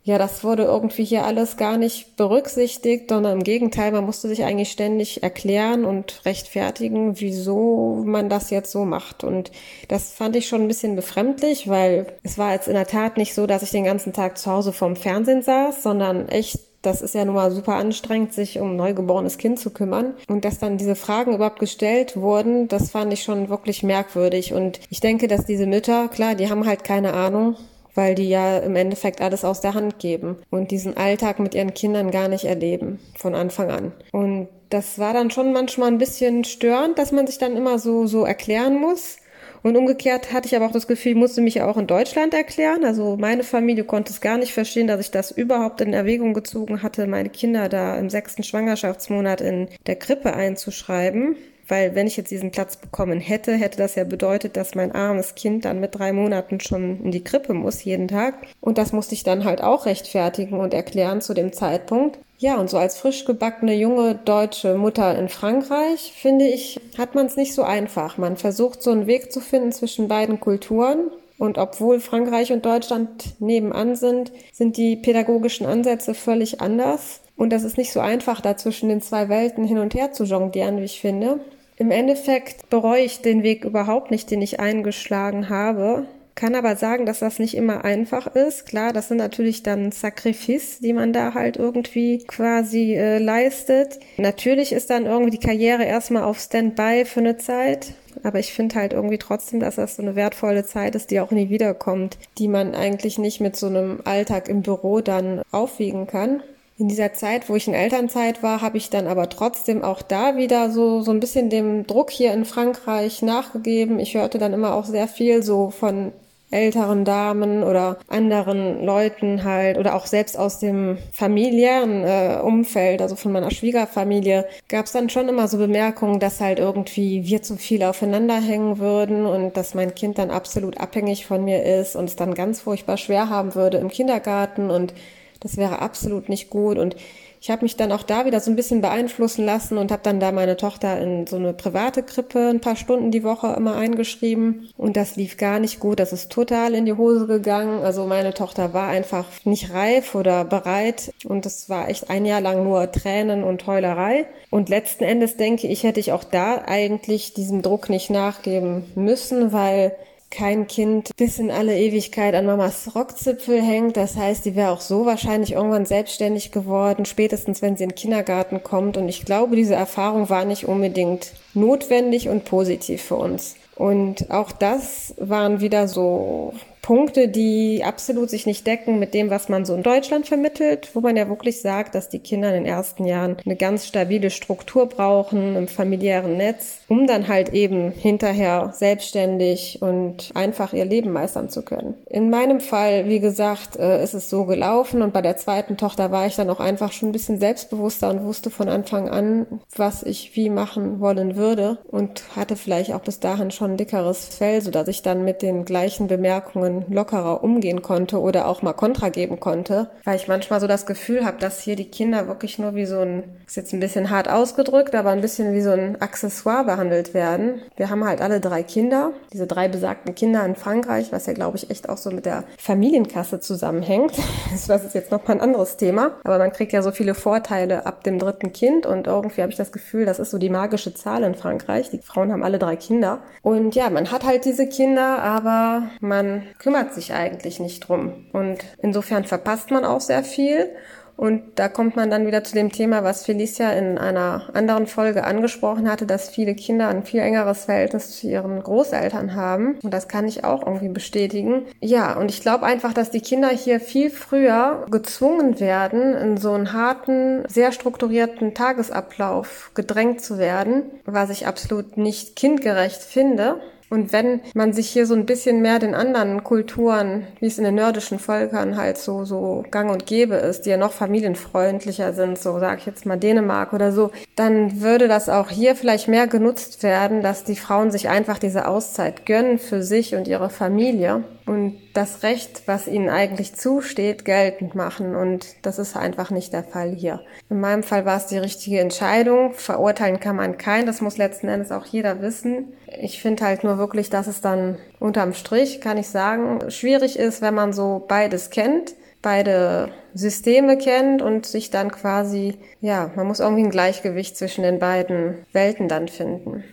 ja, das wurde irgendwie hier alles gar nicht berücksichtigt, sondern im Gegenteil, man musste sich eigentlich ständig erklären und rechtfertigen, wieso man das jetzt so macht. Und das fand ich schon ein bisschen befremdlich, weil es war jetzt in der Tat nicht so, dass ich den ganzen Tag zu Hause vorm Fernsehen saß, sondern echt das ist ja nun mal super anstrengend, sich um ein neugeborenes Kind zu kümmern. Und dass dann diese Fragen überhaupt gestellt wurden, das fand ich schon wirklich merkwürdig. Und ich denke, dass diese Mütter, klar, die haben halt keine Ahnung, weil die ja im Endeffekt alles aus der Hand geben und diesen Alltag mit ihren Kindern gar nicht erleben von Anfang an. Und das war dann schon manchmal ein bisschen störend, dass man sich dann immer so, so erklären muss. Und umgekehrt hatte ich aber auch das Gefühl, ich musste mich auch in Deutschland erklären. Also meine Familie konnte es gar nicht verstehen, dass ich das überhaupt in Erwägung gezogen hatte, meine Kinder da im sechsten Schwangerschaftsmonat in der Krippe einzuschreiben. Weil wenn ich jetzt diesen Platz bekommen hätte, hätte das ja bedeutet, dass mein armes Kind dann mit drei Monaten schon in die Krippe muss jeden Tag. Und das musste ich dann halt auch rechtfertigen und erklären zu dem Zeitpunkt. Ja, und so als frisch gebackene junge deutsche Mutter in Frankreich, finde ich, hat man es nicht so einfach. Man versucht so einen Weg zu finden zwischen beiden Kulturen. Und obwohl Frankreich und Deutschland nebenan sind, sind die pädagogischen Ansätze völlig anders. Und das ist nicht so einfach, da zwischen den zwei Welten hin und her zu jonglieren, wie ich finde. Im Endeffekt bereue ich den Weg überhaupt nicht, den ich eingeschlagen habe kann aber sagen, dass das nicht immer einfach ist. Klar, das sind natürlich dann Sacrifice, die man da halt irgendwie quasi äh, leistet. Natürlich ist dann irgendwie die Karriere erstmal auf Standby für eine Zeit. Aber ich finde halt irgendwie trotzdem, dass das so eine wertvolle Zeit ist, die auch nie wiederkommt, die man eigentlich nicht mit so einem Alltag im Büro dann aufwiegen kann. In dieser Zeit, wo ich in Elternzeit war, habe ich dann aber trotzdem auch da wieder so, so ein bisschen dem Druck hier in Frankreich nachgegeben. Ich hörte dann immer auch sehr viel so von älteren Damen oder anderen Leuten halt oder auch selbst aus dem familiären äh, Umfeld, also von meiner Schwiegerfamilie, gab es dann schon immer so Bemerkungen, dass halt irgendwie wir zu viel aufeinander hängen würden und dass mein Kind dann absolut abhängig von mir ist und es dann ganz furchtbar schwer haben würde im Kindergarten und das wäre absolut nicht gut und ich habe mich dann auch da wieder so ein bisschen beeinflussen lassen und habe dann da meine Tochter in so eine private Krippe ein paar Stunden die Woche immer eingeschrieben. Und das lief gar nicht gut. Das ist total in die Hose gegangen. Also meine Tochter war einfach nicht reif oder bereit. Und es war echt ein Jahr lang nur Tränen und Heulerei. Und letzten Endes denke ich, hätte ich auch da eigentlich diesem Druck nicht nachgeben müssen, weil kein Kind bis in alle Ewigkeit an Mamas Rockzipfel hängt. Das heißt, die wäre auch so wahrscheinlich irgendwann selbstständig geworden, spätestens wenn sie in den Kindergarten kommt. Und ich glaube, diese Erfahrung war nicht unbedingt notwendig und positiv für uns. Und auch das waren wieder so Punkte, die absolut sich nicht decken mit dem, was man so in Deutschland vermittelt, wo man ja wirklich sagt, dass die Kinder in den ersten Jahren eine ganz stabile Struktur brauchen im familiären Netz, um dann halt eben hinterher selbstständig und einfach ihr Leben meistern zu können. In meinem Fall, wie gesagt, äh, ist es so gelaufen und bei der zweiten Tochter war ich dann auch einfach schon ein bisschen selbstbewusster und wusste von Anfang an, was ich wie machen wollen würde und hatte vielleicht auch bis dahin schon ein dickeres Fell, sodass ich dann mit den gleichen Bemerkungen lockerer umgehen konnte oder auch mal Kontra geben konnte, weil ich manchmal so das Gefühl habe, dass hier die Kinder wirklich nur wie so ein, ist jetzt ein bisschen hart ausgedrückt, aber ein bisschen wie so ein Accessoire behandelt werden. Wir haben halt alle drei Kinder, diese drei besagten Kinder in Frankreich, was ja glaube ich echt auch so mit der Familienkasse zusammenhängt. Das ist jetzt noch mal ein anderes Thema, aber man kriegt ja so viele Vorteile ab dem dritten Kind und irgendwie habe ich das Gefühl, das ist so die magische Zahl in Frankreich. Die Frauen haben alle drei Kinder und ja, man hat halt diese Kinder, aber man kümmert sich eigentlich nicht drum. Und insofern verpasst man auch sehr viel. Und da kommt man dann wieder zu dem Thema, was Felicia in einer anderen Folge angesprochen hatte, dass viele Kinder ein viel engeres Verhältnis zu ihren Großeltern haben. Und das kann ich auch irgendwie bestätigen. Ja, und ich glaube einfach, dass die Kinder hier viel früher gezwungen werden, in so einen harten, sehr strukturierten Tagesablauf gedrängt zu werden, was ich absolut nicht kindgerecht finde. Und wenn man sich hier so ein bisschen mehr den anderen Kulturen, wie es in den nordischen Völkern halt so, so gang und gäbe ist, die ja noch familienfreundlicher sind, so sag ich jetzt mal Dänemark oder so, dann würde das auch hier vielleicht mehr genutzt werden, dass die Frauen sich einfach diese Auszeit gönnen für sich und ihre Familie. Und das Recht, was ihnen eigentlich zusteht, geltend machen. Und das ist einfach nicht der Fall hier. In meinem Fall war es die richtige Entscheidung. Verurteilen kann man keinen. Das muss letzten Endes auch jeder wissen. Ich finde halt nur wirklich, dass es dann unterm Strich, kann ich sagen, schwierig ist, wenn man so beides kennt beide Systeme kennt und sich dann quasi, ja, man muss irgendwie ein Gleichgewicht zwischen den beiden Welten dann finden.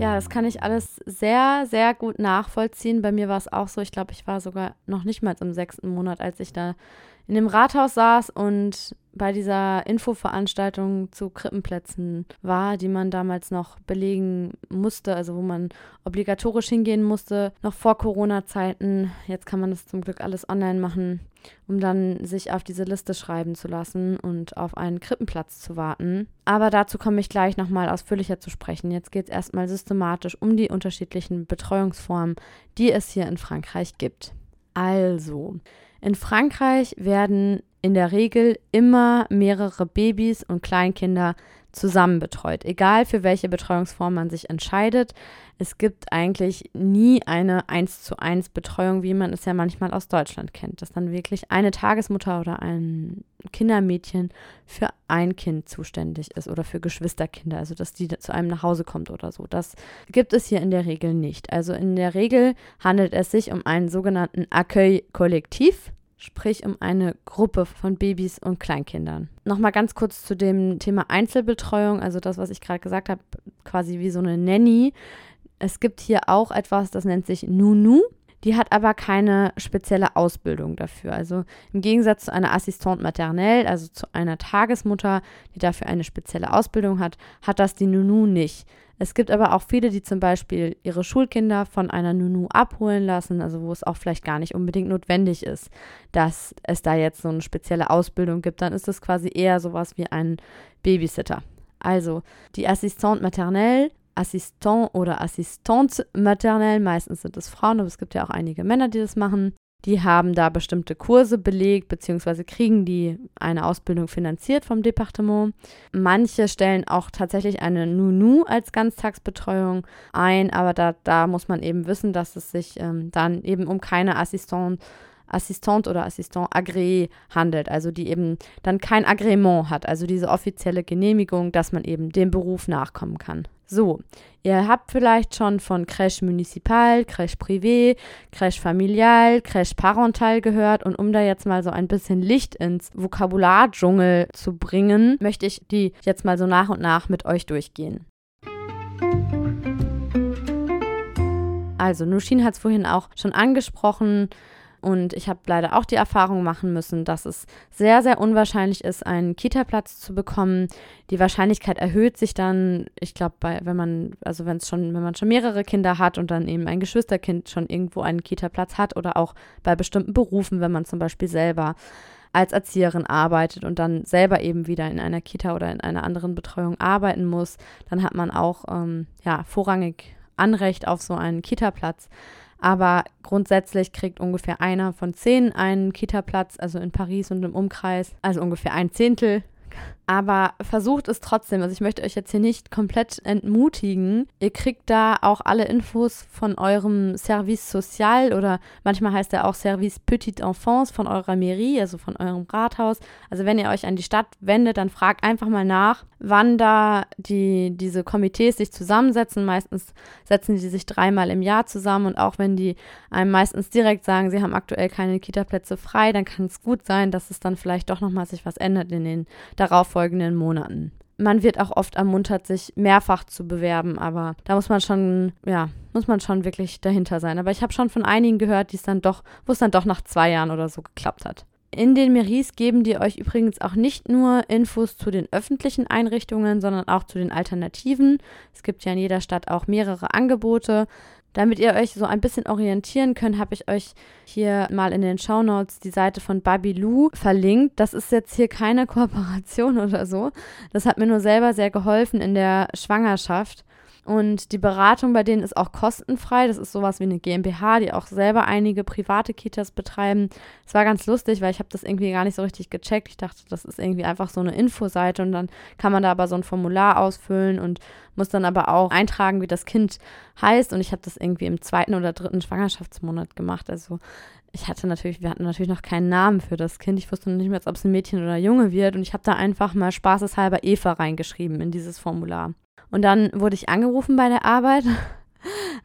Ja, das kann ich alles sehr, sehr gut nachvollziehen. Bei mir war es auch so. Ich glaube, ich war sogar noch nicht mal im sechsten Monat, als ich da in dem Rathaus saß und bei dieser Infoveranstaltung zu Krippenplätzen war, die man damals noch belegen musste, also wo man obligatorisch hingehen musste, noch vor Corona-Zeiten. Jetzt kann man das zum Glück alles online machen, um dann sich auf diese Liste schreiben zu lassen und auf einen Krippenplatz zu warten. Aber dazu komme ich gleich nochmal ausführlicher zu sprechen. Jetzt geht es erstmal systematisch um die unterschiedlichen Betreuungsformen, die es hier in Frankreich gibt. Also, in Frankreich werden in der Regel immer mehrere Babys und Kleinkinder zusammen betreut, egal für welche Betreuungsform man sich entscheidet. Es gibt eigentlich nie eine 1 zu 1 Betreuung, wie man es ja manchmal aus Deutschland kennt, dass dann wirklich eine Tagesmutter oder ein Kindermädchen für ein Kind zuständig ist oder für Geschwisterkinder, also dass die zu einem nach Hause kommt oder so. Das gibt es hier in der Regel nicht. Also in der Regel handelt es sich um einen sogenannten Accueil kollektiv sprich um eine Gruppe von Babys und Kleinkindern. Nochmal ganz kurz zu dem Thema Einzelbetreuung, also das, was ich gerade gesagt habe, quasi wie so eine Nanny. Es gibt hier auch etwas, das nennt sich Nunu. Die hat aber keine spezielle Ausbildung dafür. Also im Gegensatz zu einer Assistante maternelle, also zu einer Tagesmutter, die dafür eine spezielle Ausbildung hat, hat das die Nunu nicht. Es gibt aber auch viele, die zum Beispiel ihre Schulkinder von einer Nunu abholen lassen, also wo es auch vielleicht gar nicht unbedingt notwendig ist, dass es da jetzt so eine spezielle Ausbildung gibt. Dann ist es quasi eher sowas wie ein Babysitter. Also die Assistante maternelle Assistant oder Assistante maternelle, meistens sind es Frauen, aber es gibt ja auch einige Männer, die das machen. Die haben da bestimmte Kurse belegt, beziehungsweise kriegen die eine Ausbildung finanziert vom Departement. Manche stellen auch tatsächlich eine Nunu als Ganztagsbetreuung ein, aber da, da muss man eben wissen, dass es sich ähm, dann eben um keine Assistant Assistant oder Assistant agréé handelt, also die eben dann kein Agrément hat, also diese offizielle Genehmigung, dass man eben dem Beruf nachkommen kann. So, ihr habt vielleicht schon von Crèche Municipal, Crèche Privé, Crèche Familial, Crèche Parental gehört und um da jetzt mal so ein bisschen Licht ins Vokabulardschungel zu bringen, möchte ich die jetzt mal so nach und nach mit euch durchgehen. Also, Nushin hat es vorhin auch schon angesprochen. Und ich habe leider auch die Erfahrung machen müssen, dass es sehr, sehr unwahrscheinlich ist, einen Kita-Platz zu bekommen. Die Wahrscheinlichkeit erhöht sich dann, ich glaube, wenn man, also wenn es schon, wenn man schon mehrere Kinder hat und dann eben ein Geschwisterkind schon irgendwo einen Kita-Platz hat oder auch bei bestimmten Berufen, wenn man zum Beispiel selber als Erzieherin arbeitet und dann selber eben wieder in einer Kita oder in einer anderen Betreuung arbeiten muss, dann hat man auch ähm, ja, vorrangig Anrecht auf so einen Kita-Platz. Aber grundsätzlich kriegt ungefähr einer von zehn einen Kita-Platz, also in Paris und im Umkreis, also ungefähr ein Zehntel aber versucht es trotzdem. Also ich möchte euch jetzt hier nicht komplett entmutigen. Ihr kriegt da auch alle Infos von eurem Service Social oder manchmal heißt er auch Service Petite Enfance von eurer Mairie, also von eurem Rathaus. Also wenn ihr euch an die Stadt wendet, dann fragt einfach mal nach, wann da die, diese Komitees sich zusammensetzen. Meistens setzen die sich dreimal im Jahr zusammen und auch wenn die einem meistens direkt sagen, sie haben aktuell keine Kita-Plätze frei, dann kann es gut sein, dass es dann vielleicht doch nochmal sich was ändert in den darauffolgenden Monaten. Man wird auch oft ermuntert, sich mehrfach zu bewerben, aber da muss man schon, ja, muss man schon wirklich dahinter sein. Aber ich habe schon von einigen gehört, die es dann doch, wo es dann doch nach zwei Jahren oder so geklappt hat. In den Meris geben die euch übrigens auch nicht nur Infos zu den öffentlichen Einrichtungen, sondern auch zu den Alternativen. Es gibt ja in jeder Stadt auch mehrere Angebote. Damit ihr euch so ein bisschen orientieren könnt, habe ich euch hier mal in den Show Notes die Seite von Babilou verlinkt. Das ist jetzt hier keine Kooperation oder so. Das hat mir nur selber sehr geholfen in der Schwangerschaft. Und die Beratung bei denen ist auch kostenfrei. Das ist sowas wie eine GmbH, die auch selber einige private Kitas betreiben. Es war ganz lustig, weil ich habe das irgendwie gar nicht so richtig gecheckt. Ich dachte, das ist irgendwie einfach so eine Infoseite und dann kann man da aber so ein Formular ausfüllen und muss dann aber auch eintragen, wie das Kind heißt. Und ich habe das irgendwie im zweiten oder dritten Schwangerschaftsmonat gemacht. Also ich hatte natürlich, wir hatten natürlich noch keinen Namen für das Kind. Ich wusste noch nicht mehr, ob es ein Mädchen oder Junge wird. Und ich habe da einfach mal spaßeshalber Eva reingeschrieben in dieses Formular. Und dann wurde ich angerufen bei der Arbeit.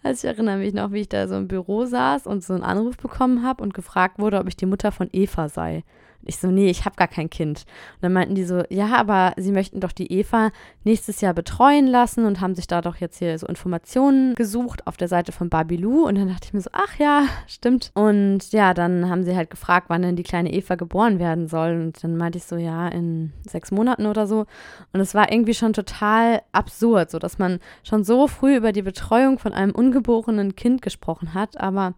Also ich erinnere mich noch, wie ich da so im Büro saß und so einen Anruf bekommen habe und gefragt wurde, ob ich die Mutter von Eva sei. Ich so, nee, ich habe gar kein Kind. Und dann meinten die so, ja, aber sie möchten doch die Eva nächstes Jahr betreuen lassen und haben sich da doch jetzt hier so Informationen gesucht auf der Seite von Babilou. Und dann dachte ich mir so, ach ja, stimmt. Und ja, dann haben sie halt gefragt, wann denn die kleine Eva geboren werden soll. Und dann meinte ich so, ja, in sechs Monaten oder so. Und es war irgendwie schon total absurd, so dass man schon so früh über die Betreuung von einem ungeborenen Kind gesprochen hat. Aber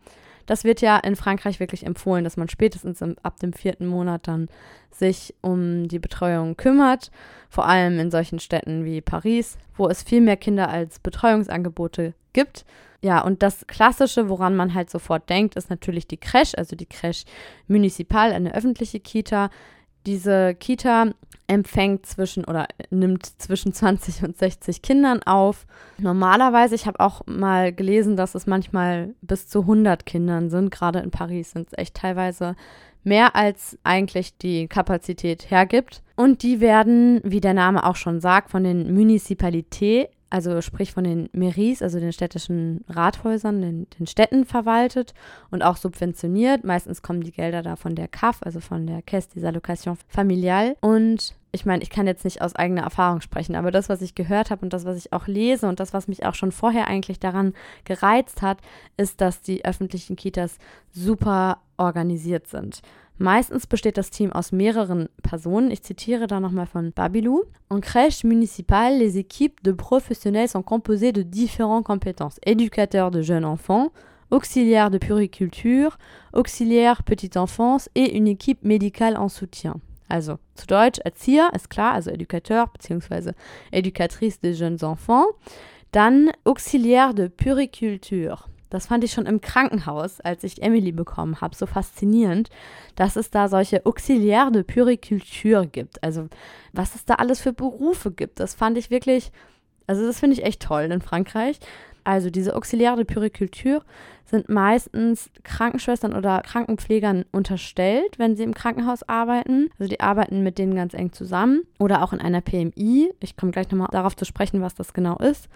das wird ja in Frankreich wirklich empfohlen, dass man spätestens im, ab dem vierten Monat dann sich um die Betreuung kümmert. Vor allem in solchen Städten wie Paris, wo es viel mehr Kinder als Betreuungsangebote gibt. Ja, und das Klassische, woran man halt sofort denkt, ist natürlich die Crèche, also die Crèche municipal, eine öffentliche Kita. Diese Kita empfängt zwischen oder nimmt zwischen 20 und 60 Kindern auf. Normalerweise, ich habe auch mal gelesen, dass es manchmal bis zu 100 Kindern sind. Gerade in Paris sind es echt teilweise mehr als eigentlich die Kapazität hergibt. Und die werden, wie der Name auch schon sagt, von den Municipalités also sprich von den Mairies, also den städtischen Rathäusern, den, den, Städten verwaltet und auch subventioniert. Meistens kommen die Gelder da von der CAF, also von der Caisse des Allocations Familiales. Und ich meine, ich kann jetzt nicht aus eigener Erfahrung sprechen, aber das, was ich gehört habe und das, was ich auch lese und das, was mich auch schon vorher eigentlich daran gereizt hat, ist, dass die öffentlichen Kitas super organisiert sind. Meistens besteht das Team aus mehreren Personen. Ich zitiere da nochmal von Babilou. En crèche municipale, les équipes de professionnels sont composées de différentes compétences. Éducateurs de jeunes enfants, auxiliaires de puriculture, auxiliaires petite enfance et une équipe médicale en soutien. Also zu Deutsch Erzieher, ist klar, also Educateur bzw. Educatrice des jeunes enfants. Dann Auxiliaire de puriculture. Das fand ich schon im Krankenhaus, als ich Emily bekommen habe, so faszinierend, dass es da solche Auxiliaire de Puriculture gibt. Also, was es da alles für Berufe gibt. Das fand ich wirklich Also das finde ich echt toll in Frankreich. Also diese Auxiliaire de Puriculture sind meistens Krankenschwestern oder Krankenpflegern unterstellt, wenn sie im Krankenhaus arbeiten. Also die arbeiten mit denen ganz eng zusammen oder auch in einer PMI. Ich komme gleich nochmal darauf zu sprechen, was das genau ist.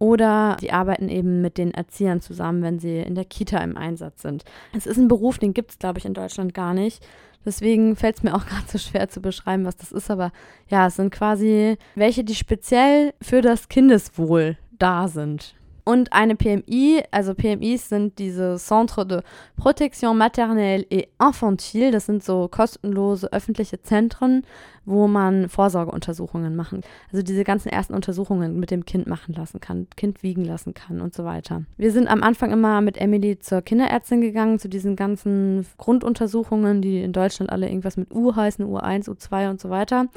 Oder sie arbeiten eben mit den Erziehern zusammen, wenn sie in der Kita im Einsatz sind. Es ist ein Beruf, den gibt es, glaube ich, in Deutschland gar nicht. Deswegen fällt es mir auch gerade so schwer zu beschreiben, was das ist. Aber ja, es sind quasi welche, die speziell für das Kindeswohl da sind. Und eine PMI, also PMIs sind diese Centre de Protection Maternelle et Infantile. Das sind so kostenlose öffentliche Zentren, wo man Vorsorgeuntersuchungen machen. Also diese ganzen ersten Untersuchungen mit dem Kind machen lassen kann, Kind wiegen lassen kann und so weiter. Wir sind am Anfang immer mit Emily zur Kinderärztin gegangen, zu diesen ganzen Grunduntersuchungen, die in Deutschland alle irgendwas mit U heißen, U1, U2 und so weiter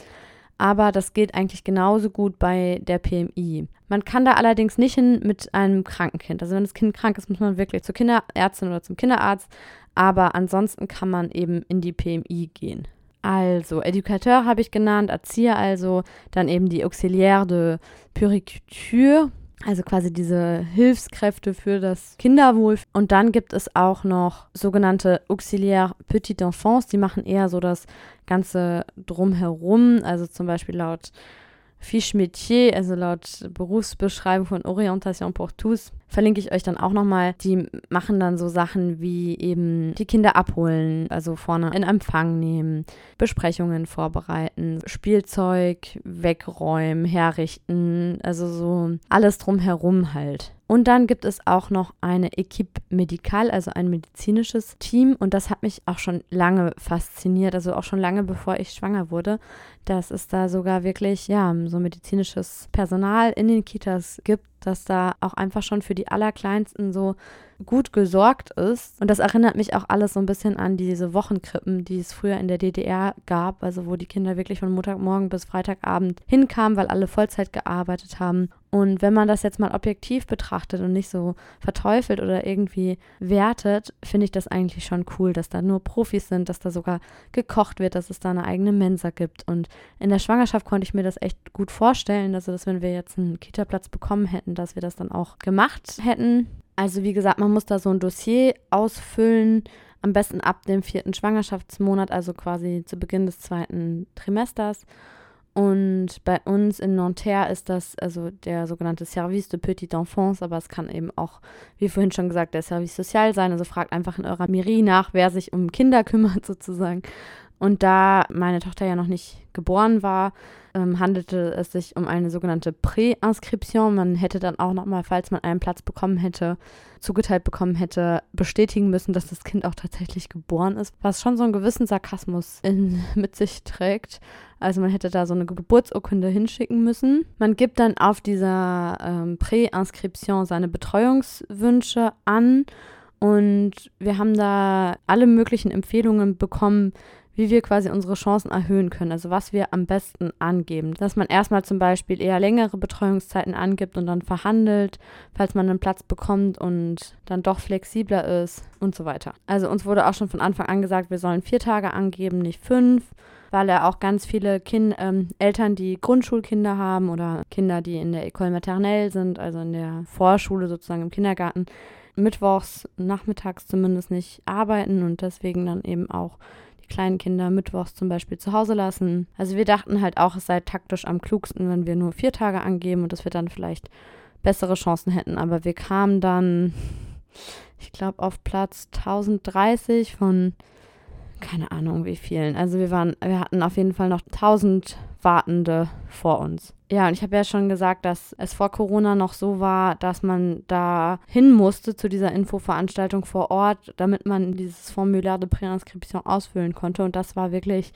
aber das geht eigentlich genauso gut bei der PMI. Man kann da allerdings nicht hin mit einem kranken Kind. Also wenn das Kind krank ist, muss man wirklich zur Kinderärztin oder zum Kinderarzt, aber ansonsten kann man eben in die PMI gehen. Also, Educateur habe ich genannt, Erzieher also, dann eben die Auxiliaire de Puriculture, also quasi diese Hilfskräfte für das Kinderwohl. Und dann gibt es auch noch sogenannte Auxiliaire Petite Enfance, die machen eher so das Ganze drumherum, also zum Beispiel laut Fiche Métier, also laut Berufsbeschreibung von Orientation pour tous, verlinke ich euch dann auch nochmal. Die machen dann so Sachen wie eben die Kinder abholen, also vorne in Empfang nehmen, Besprechungen vorbereiten, Spielzeug wegräumen, herrichten, also so alles drumherum halt. Und dann gibt es auch noch eine Equipe Medical, also ein medizinisches Team. Und das hat mich auch schon lange fasziniert, also auch schon lange bevor ich schwanger wurde, dass es da sogar wirklich, ja, so medizinisches Personal in den Kitas gibt, dass da auch einfach schon für die Allerkleinsten so gut gesorgt ist. Und das erinnert mich auch alles so ein bisschen an diese Wochenkrippen, die es früher in der DDR gab, also wo die Kinder wirklich von Montagmorgen bis Freitagabend hinkamen, weil alle Vollzeit gearbeitet haben. Und wenn man das jetzt mal objektiv betrachtet und nicht so verteufelt oder irgendwie wertet, finde ich das eigentlich schon cool, dass da nur Profis sind, dass da sogar gekocht wird, dass es da eine eigene Mensa gibt. Und in der Schwangerschaft konnte ich mir das echt gut vorstellen, also dass wenn wir jetzt einen Kita-Platz bekommen hätten, dass wir das dann auch gemacht hätten. Also wie gesagt, man muss da so ein Dossier ausfüllen, am besten ab dem vierten Schwangerschaftsmonat, also quasi zu Beginn des zweiten Trimesters. Und bei uns in Nanterre ist das also der sogenannte Service de Petite Enfance, aber es kann eben auch, wie vorhin schon gesagt, der Service Social sein. Also fragt einfach in eurer Mairie nach, wer sich um Kinder kümmert sozusagen. Und da meine Tochter ja noch nicht geboren war, ähm, handelte es sich um eine sogenannte Präinskription. Man hätte dann auch nochmal, falls man einen Platz bekommen hätte, zugeteilt bekommen hätte, bestätigen müssen, dass das Kind auch tatsächlich geboren ist, was schon so einen gewissen Sarkasmus in, mit sich trägt. Also man hätte da so eine Geburtsurkunde hinschicken müssen. Man gibt dann auf dieser ähm, Präinskription seine Betreuungswünsche an und wir haben da alle möglichen Empfehlungen bekommen, wie wir quasi unsere Chancen erhöhen können, also was wir am besten angeben. Dass man erstmal zum Beispiel eher längere Betreuungszeiten angibt und dann verhandelt, falls man einen Platz bekommt und dann doch flexibler ist und so weiter. Also uns wurde auch schon von Anfang an gesagt, wir sollen vier Tage angeben, nicht fünf, weil er auch ganz viele kind, ähm, Eltern, die Grundschulkinder haben oder Kinder, die in der École maternelle sind, also in der Vorschule sozusagen im Kindergarten, mittwochs, nachmittags zumindest nicht arbeiten und deswegen dann eben auch kleinen Kinder mittwochs zum Beispiel zu Hause lassen. Also wir dachten halt auch, es sei taktisch am klugsten, wenn wir nur vier Tage angeben und dass wir dann vielleicht bessere Chancen hätten. Aber wir kamen dann, ich glaube, auf Platz 1030 von keine Ahnung wie vielen. Also wir waren, wir hatten auf jeden Fall noch 1000 Wartende vor uns. Ja, und ich habe ja schon gesagt, dass es vor Corona noch so war, dass man da hin musste zu dieser Infoveranstaltung vor Ort, damit man dieses Formular de Präinscription ausfüllen konnte. Und das war wirklich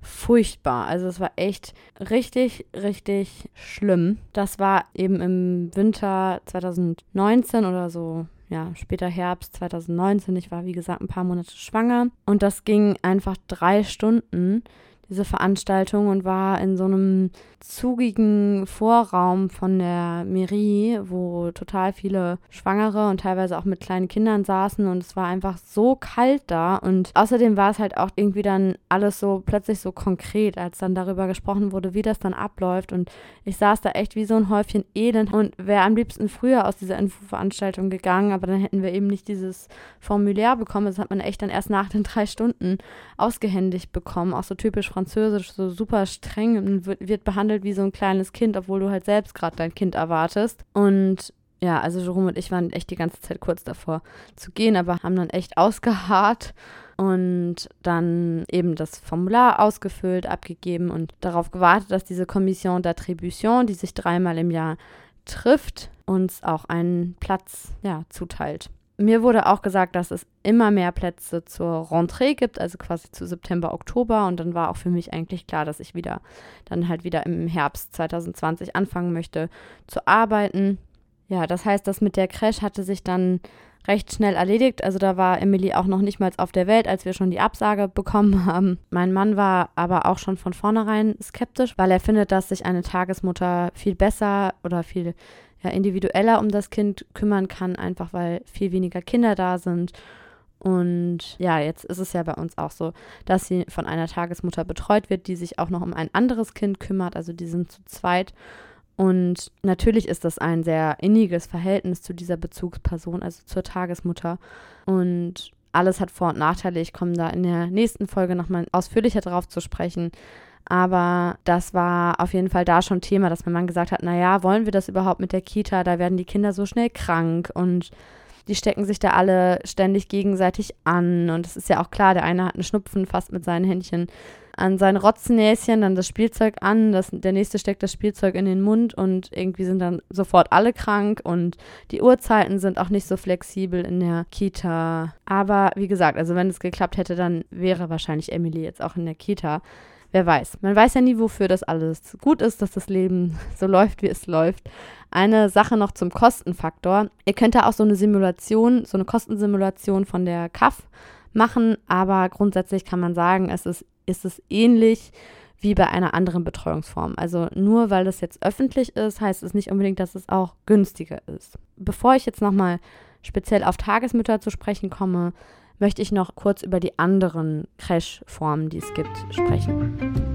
furchtbar. Also es war echt richtig, richtig schlimm. Das war eben im Winter 2019 oder so ja, später Herbst 2019. Ich war, wie gesagt, ein paar Monate schwanger. Und das ging einfach drei Stunden diese Veranstaltung und war in so einem zugigen Vorraum von der Mairie, wo total viele Schwangere und teilweise auch mit kleinen Kindern saßen und es war einfach so kalt da. Und außerdem war es halt auch irgendwie dann alles so plötzlich so konkret, als dann darüber gesprochen wurde, wie das dann abläuft. Und ich saß da echt wie so ein Häufchen Elend. Und wäre am liebsten früher aus dieser Infoveranstaltung gegangen, aber dann hätten wir eben nicht dieses Formular bekommen, das hat man echt dann erst nach den drei Stunden ausgehändigt bekommen, auch so typisch französisch, so super streng und wird, behandelt wie so ein kleines Kind, obwohl du halt selbst gerade dein Kind erwartest. Und ja, also Jerome und ich waren echt die ganze Zeit kurz davor zu gehen, aber haben dann echt ausgeharrt und dann eben das Formular ausgefüllt, abgegeben und darauf gewartet, dass diese Kommission d'Attribution, die sich dreimal im Jahr trifft, uns auch einen Platz ja, zuteilt. Mir wurde auch gesagt, dass es immer mehr Plätze zur Rentrée gibt, also quasi zu September, Oktober. Und dann war auch für mich eigentlich klar, dass ich wieder dann halt wieder im Herbst 2020 anfangen möchte zu arbeiten. Ja, das heißt, das mit der Crash hatte sich dann recht schnell erledigt. Also da war Emily auch noch nicht mal auf der Welt, als wir schon die Absage bekommen haben. Mein Mann war aber auch schon von vornherein skeptisch, weil er findet, dass sich eine Tagesmutter viel besser oder viel ja, individueller um das Kind kümmern kann, einfach weil viel weniger Kinder da sind. Und ja, jetzt ist es ja bei uns auch so, dass sie von einer Tagesmutter betreut wird, die sich auch noch um ein anderes Kind kümmert. Also die sind zu zweit. Und natürlich ist das ein sehr inniges Verhältnis zu dieser Bezugsperson, also zur Tagesmutter. Und alles hat Vor- und Nachteile. Ich komme da in der nächsten Folge nochmal ausführlicher drauf zu sprechen. Aber das war auf jeden Fall da schon Thema, dass mein Mann gesagt hat, naja, wollen wir das überhaupt mit der Kita? Da werden die Kinder so schnell krank und die stecken sich da alle ständig gegenseitig an. Und es ist ja auch klar, der eine hat einen Schnupfen fast mit seinen Händchen an sein Rotzennäschen, dann das Spielzeug an, das, der nächste steckt das Spielzeug in den Mund und irgendwie sind dann sofort alle krank und die Uhrzeiten sind auch nicht so flexibel in der Kita. Aber wie gesagt, also wenn es geklappt hätte, dann wäre wahrscheinlich Emily jetzt auch in der Kita. Wer weiß. Man weiß ja nie, wofür das alles gut ist, dass das Leben so läuft, wie es läuft. Eine Sache noch zum Kostenfaktor. Ihr könnt da auch so eine Simulation, so eine Kostensimulation von der CAF machen, aber grundsätzlich kann man sagen, es ist, ist es ähnlich wie bei einer anderen Betreuungsform. Also nur weil das jetzt öffentlich ist, heißt es nicht unbedingt, dass es auch günstiger ist. Bevor ich jetzt nochmal speziell auf Tagesmütter zu sprechen komme, möchte ich noch kurz über die anderen Crash-Formen, die es gibt, sprechen.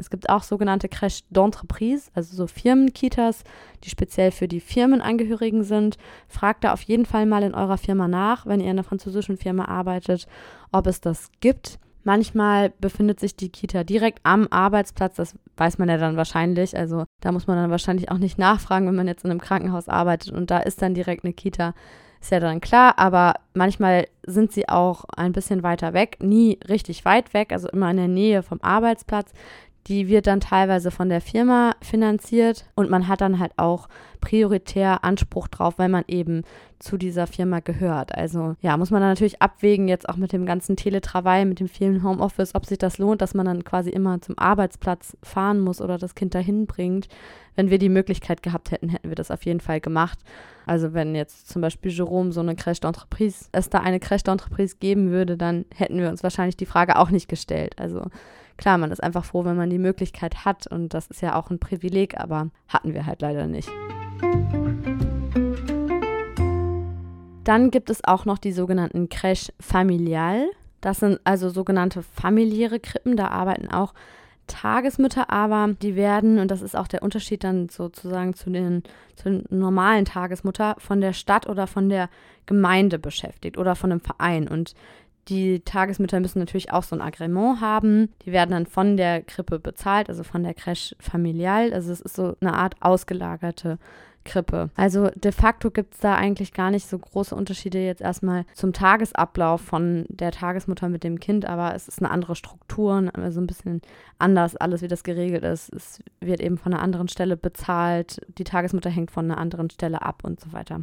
Es gibt auch sogenannte Crash d'entreprise, also so Firmenkitas, die speziell für die Firmenangehörigen sind. Fragt da auf jeden Fall mal in eurer Firma nach, wenn ihr in einer französischen Firma arbeitet, ob es das gibt. Manchmal befindet sich die Kita direkt am Arbeitsplatz, das weiß man ja dann wahrscheinlich. Also da muss man dann wahrscheinlich auch nicht nachfragen, wenn man jetzt in einem Krankenhaus arbeitet und da ist dann direkt eine Kita ist ja dann klar, aber manchmal sind sie auch ein bisschen weiter weg, nie richtig weit weg, also immer in der Nähe vom Arbeitsplatz. Die wird dann teilweise von der Firma finanziert und man hat dann halt auch prioritär Anspruch drauf, weil man eben zu dieser Firma gehört. Also ja, muss man dann natürlich abwägen, jetzt auch mit dem ganzen Teletravai, mit dem vielen Homeoffice, ob sich das lohnt, dass man dann quasi immer zum Arbeitsplatz fahren muss oder das Kind dahin bringt. Wenn wir die Möglichkeit gehabt hätten, hätten wir das auf jeden Fall gemacht. Also wenn jetzt zum Beispiel Jerome so eine Crèche d'entreprise, es da eine Crèche d'entreprise geben würde, dann hätten wir uns wahrscheinlich die Frage auch nicht gestellt. Also klar, man ist einfach froh, wenn man die Möglichkeit hat und das ist ja auch ein Privileg, aber hatten wir halt leider nicht. Dann gibt es auch noch die sogenannten Crèche familial. Das sind also sogenannte familiäre Krippen. Da arbeiten auch Tagesmütter, aber die werden, und das ist auch der Unterschied dann sozusagen zu den, zu den normalen Tagesmutter, von der Stadt oder von der Gemeinde beschäftigt oder von einem Verein. Und die Tagesmütter müssen natürlich auch so ein Agreement haben. Die werden dann von der Krippe bezahlt, also von der Crèche familial. Also es ist so eine Art ausgelagerte Krippe. Also de facto gibt es da eigentlich gar nicht so große Unterschiede jetzt erstmal zum Tagesablauf von der Tagesmutter mit dem Kind, aber es ist eine andere Struktur, also ein bisschen anders alles, wie das geregelt ist. Es wird eben von einer anderen Stelle bezahlt, die Tagesmutter hängt von einer anderen Stelle ab und so weiter.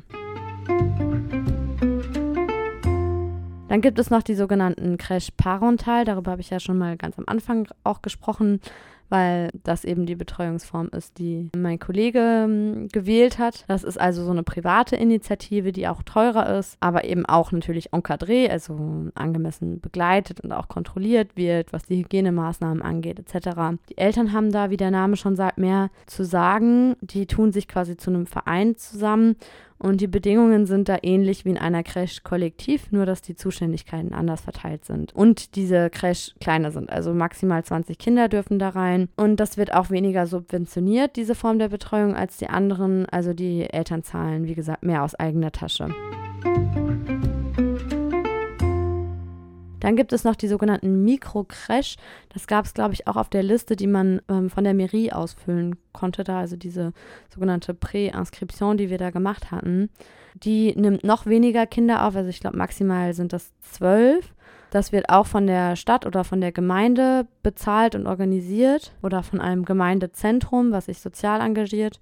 Dann gibt es noch die sogenannten Crèche Parental, darüber habe ich ja schon mal ganz am Anfang auch gesprochen weil das eben die Betreuungsform ist, die mein Kollege ähm, gewählt hat. Das ist also so eine private Initiative, die auch teurer ist, aber eben auch natürlich encadré, also angemessen begleitet und auch kontrolliert wird, was die Hygienemaßnahmen angeht etc. Die Eltern haben da, wie der Name schon sagt, mehr zu sagen. Die tun sich quasi zu einem Verein zusammen und die Bedingungen sind da ähnlich wie in einer Crash kollektiv, nur dass die Zuständigkeiten anders verteilt sind. Und diese Crash kleiner sind, also maximal 20 Kinder dürfen da rein. Und das wird auch weniger subventioniert, diese Form der Betreuung, als die anderen. Also die Eltern zahlen, wie gesagt, mehr aus eigener Tasche. Dann gibt es noch die sogenannten Mikrocrash. Das gab es, glaube ich, auch auf der Liste, die man ähm, von der Mairie ausfüllen konnte. Da also diese sogenannte Prä-Inscription, die wir da gemacht hatten. Die nimmt noch weniger Kinder auf. Also ich glaube, maximal sind das zwölf. Das wird auch von der Stadt oder von der Gemeinde bezahlt und organisiert oder von einem Gemeindezentrum, was sich sozial engagiert.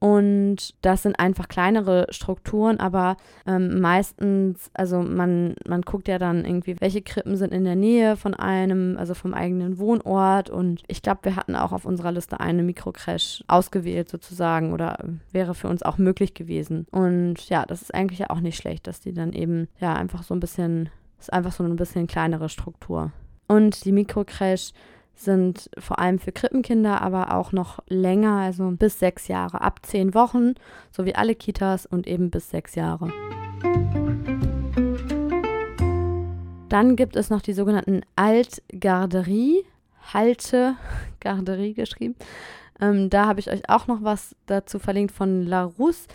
Und das sind einfach kleinere Strukturen, aber ähm, meistens, also man, man guckt ja dann irgendwie, welche Krippen sind in der Nähe von einem, also vom eigenen Wohnort. Und ich glaube, wir hatten auch auf unserer Liste eine Mikrocrash ausgewählt sozusagen oder wäre für uns auch möglich gewesen. Und ja, das ist eigentlich ja auch nicht schlecht, dass die dann eben ja einfach so ein bisschen, ist einfach so ein bisschen kleinere Struktur. Und die Mikrocrash sind vor allem für Krippenkinder, aber auch noch länger, also bis sechs Jahre, ab zehn Wochen, so wie alle Kitas und eben bis sechs Jahre. Dann gibt es noch die sogenannten Altgarderie, Halte Garderie geschrieben. Ähm, da habe ich euch auch noch was dazu verlinkt von Larousse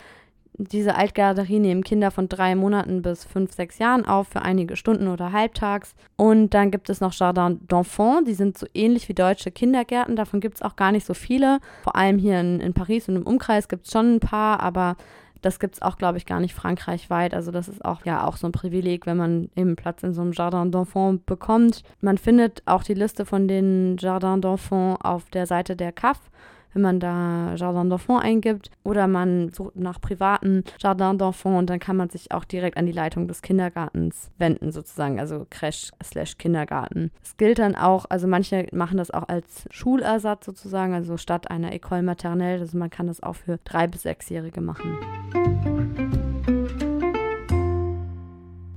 diese Altgarderie nehmen Kinder von drei Monaten bis fünf, sechs Jahren auf für einige Stunden oder halbtags. Und dann gibt es noch Jardin d'Enfants, die sind so ähnlich wie deutsche Kindergärten. Davon gibt es auch gar nicht so viele. Vor allem hier in, in Paris und im Umkreis gibt es schon ein paar, aber das gibt es auch, glaube ich, gar nicht frankreichweit. Also das ist auch ja auch so ein Privileg, wenn man eben Platz in so einem Jardin d'Enfants bekommt. Man findet auch die Liste von den Jardin d'Enfants auf der Seite der CAF wenn man da Jardin d'Enfants eingibt oder man sucht nach privaten Jardin d'Enfants und dann kann man sich auch direkt an die Leitung des Kindergartens wenden sozusagen, also Crash slash Kindergarten. Es gilt dann auch, also manche machen das auch als Schulersatz sozusagen, also statt einer École maternelle, also man kann das auch für drei bis sechsjährige machen.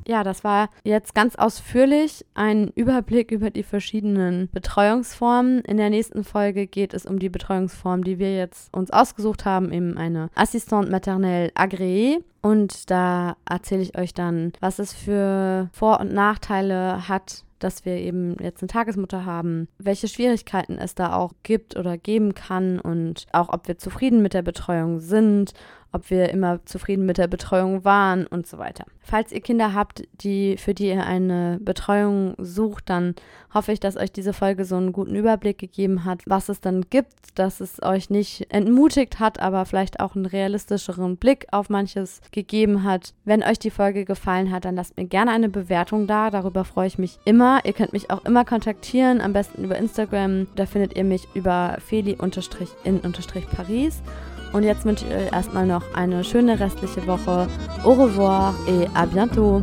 Ja, das war jetzt ganz ausführlich ein Überblick über die verschiedenen Betreuungsformen. In der nächsten Folge geht es um die Betreuungsform, die wir jetzt uns ausgesucht haben, eben eine Assistante maternelle agréée. Und da erzähle ich euch dann, was es für Vor- und Nachteile hat, dass wir eben jetzt eine Tagesmutter haben, welche Schwierigkeiten es da auch gibt oder geben kann und auch ob wir zufrieden mit der Betreuung sind, ob wir immer zufrieden mit der Betreuung waren und so weiter. Falls ihr Kinder habt, die für die ihr eine Betreuung sucht, dann hoffe ich, dass euch diese Folge so einen guten Überblick gegeben hat, was es dann gibt, dass es euch nicht entmutigt hat, aber vielleicht auch einen realistischeren Blick auf manches gegeben hat. Wenn euch die Folge gefallen hat, dann lasst mir gerne eine Bewertung da. Darüber freue ich mich immer. Ihr könnt mich auch immer kontaktieren, am besten über Instagram. Da findet ihr mich über feli-in-paris. Und jetzt wünsche ich euch erstmal noch eine schöne restliche Woche. Au revoir et à bientôt.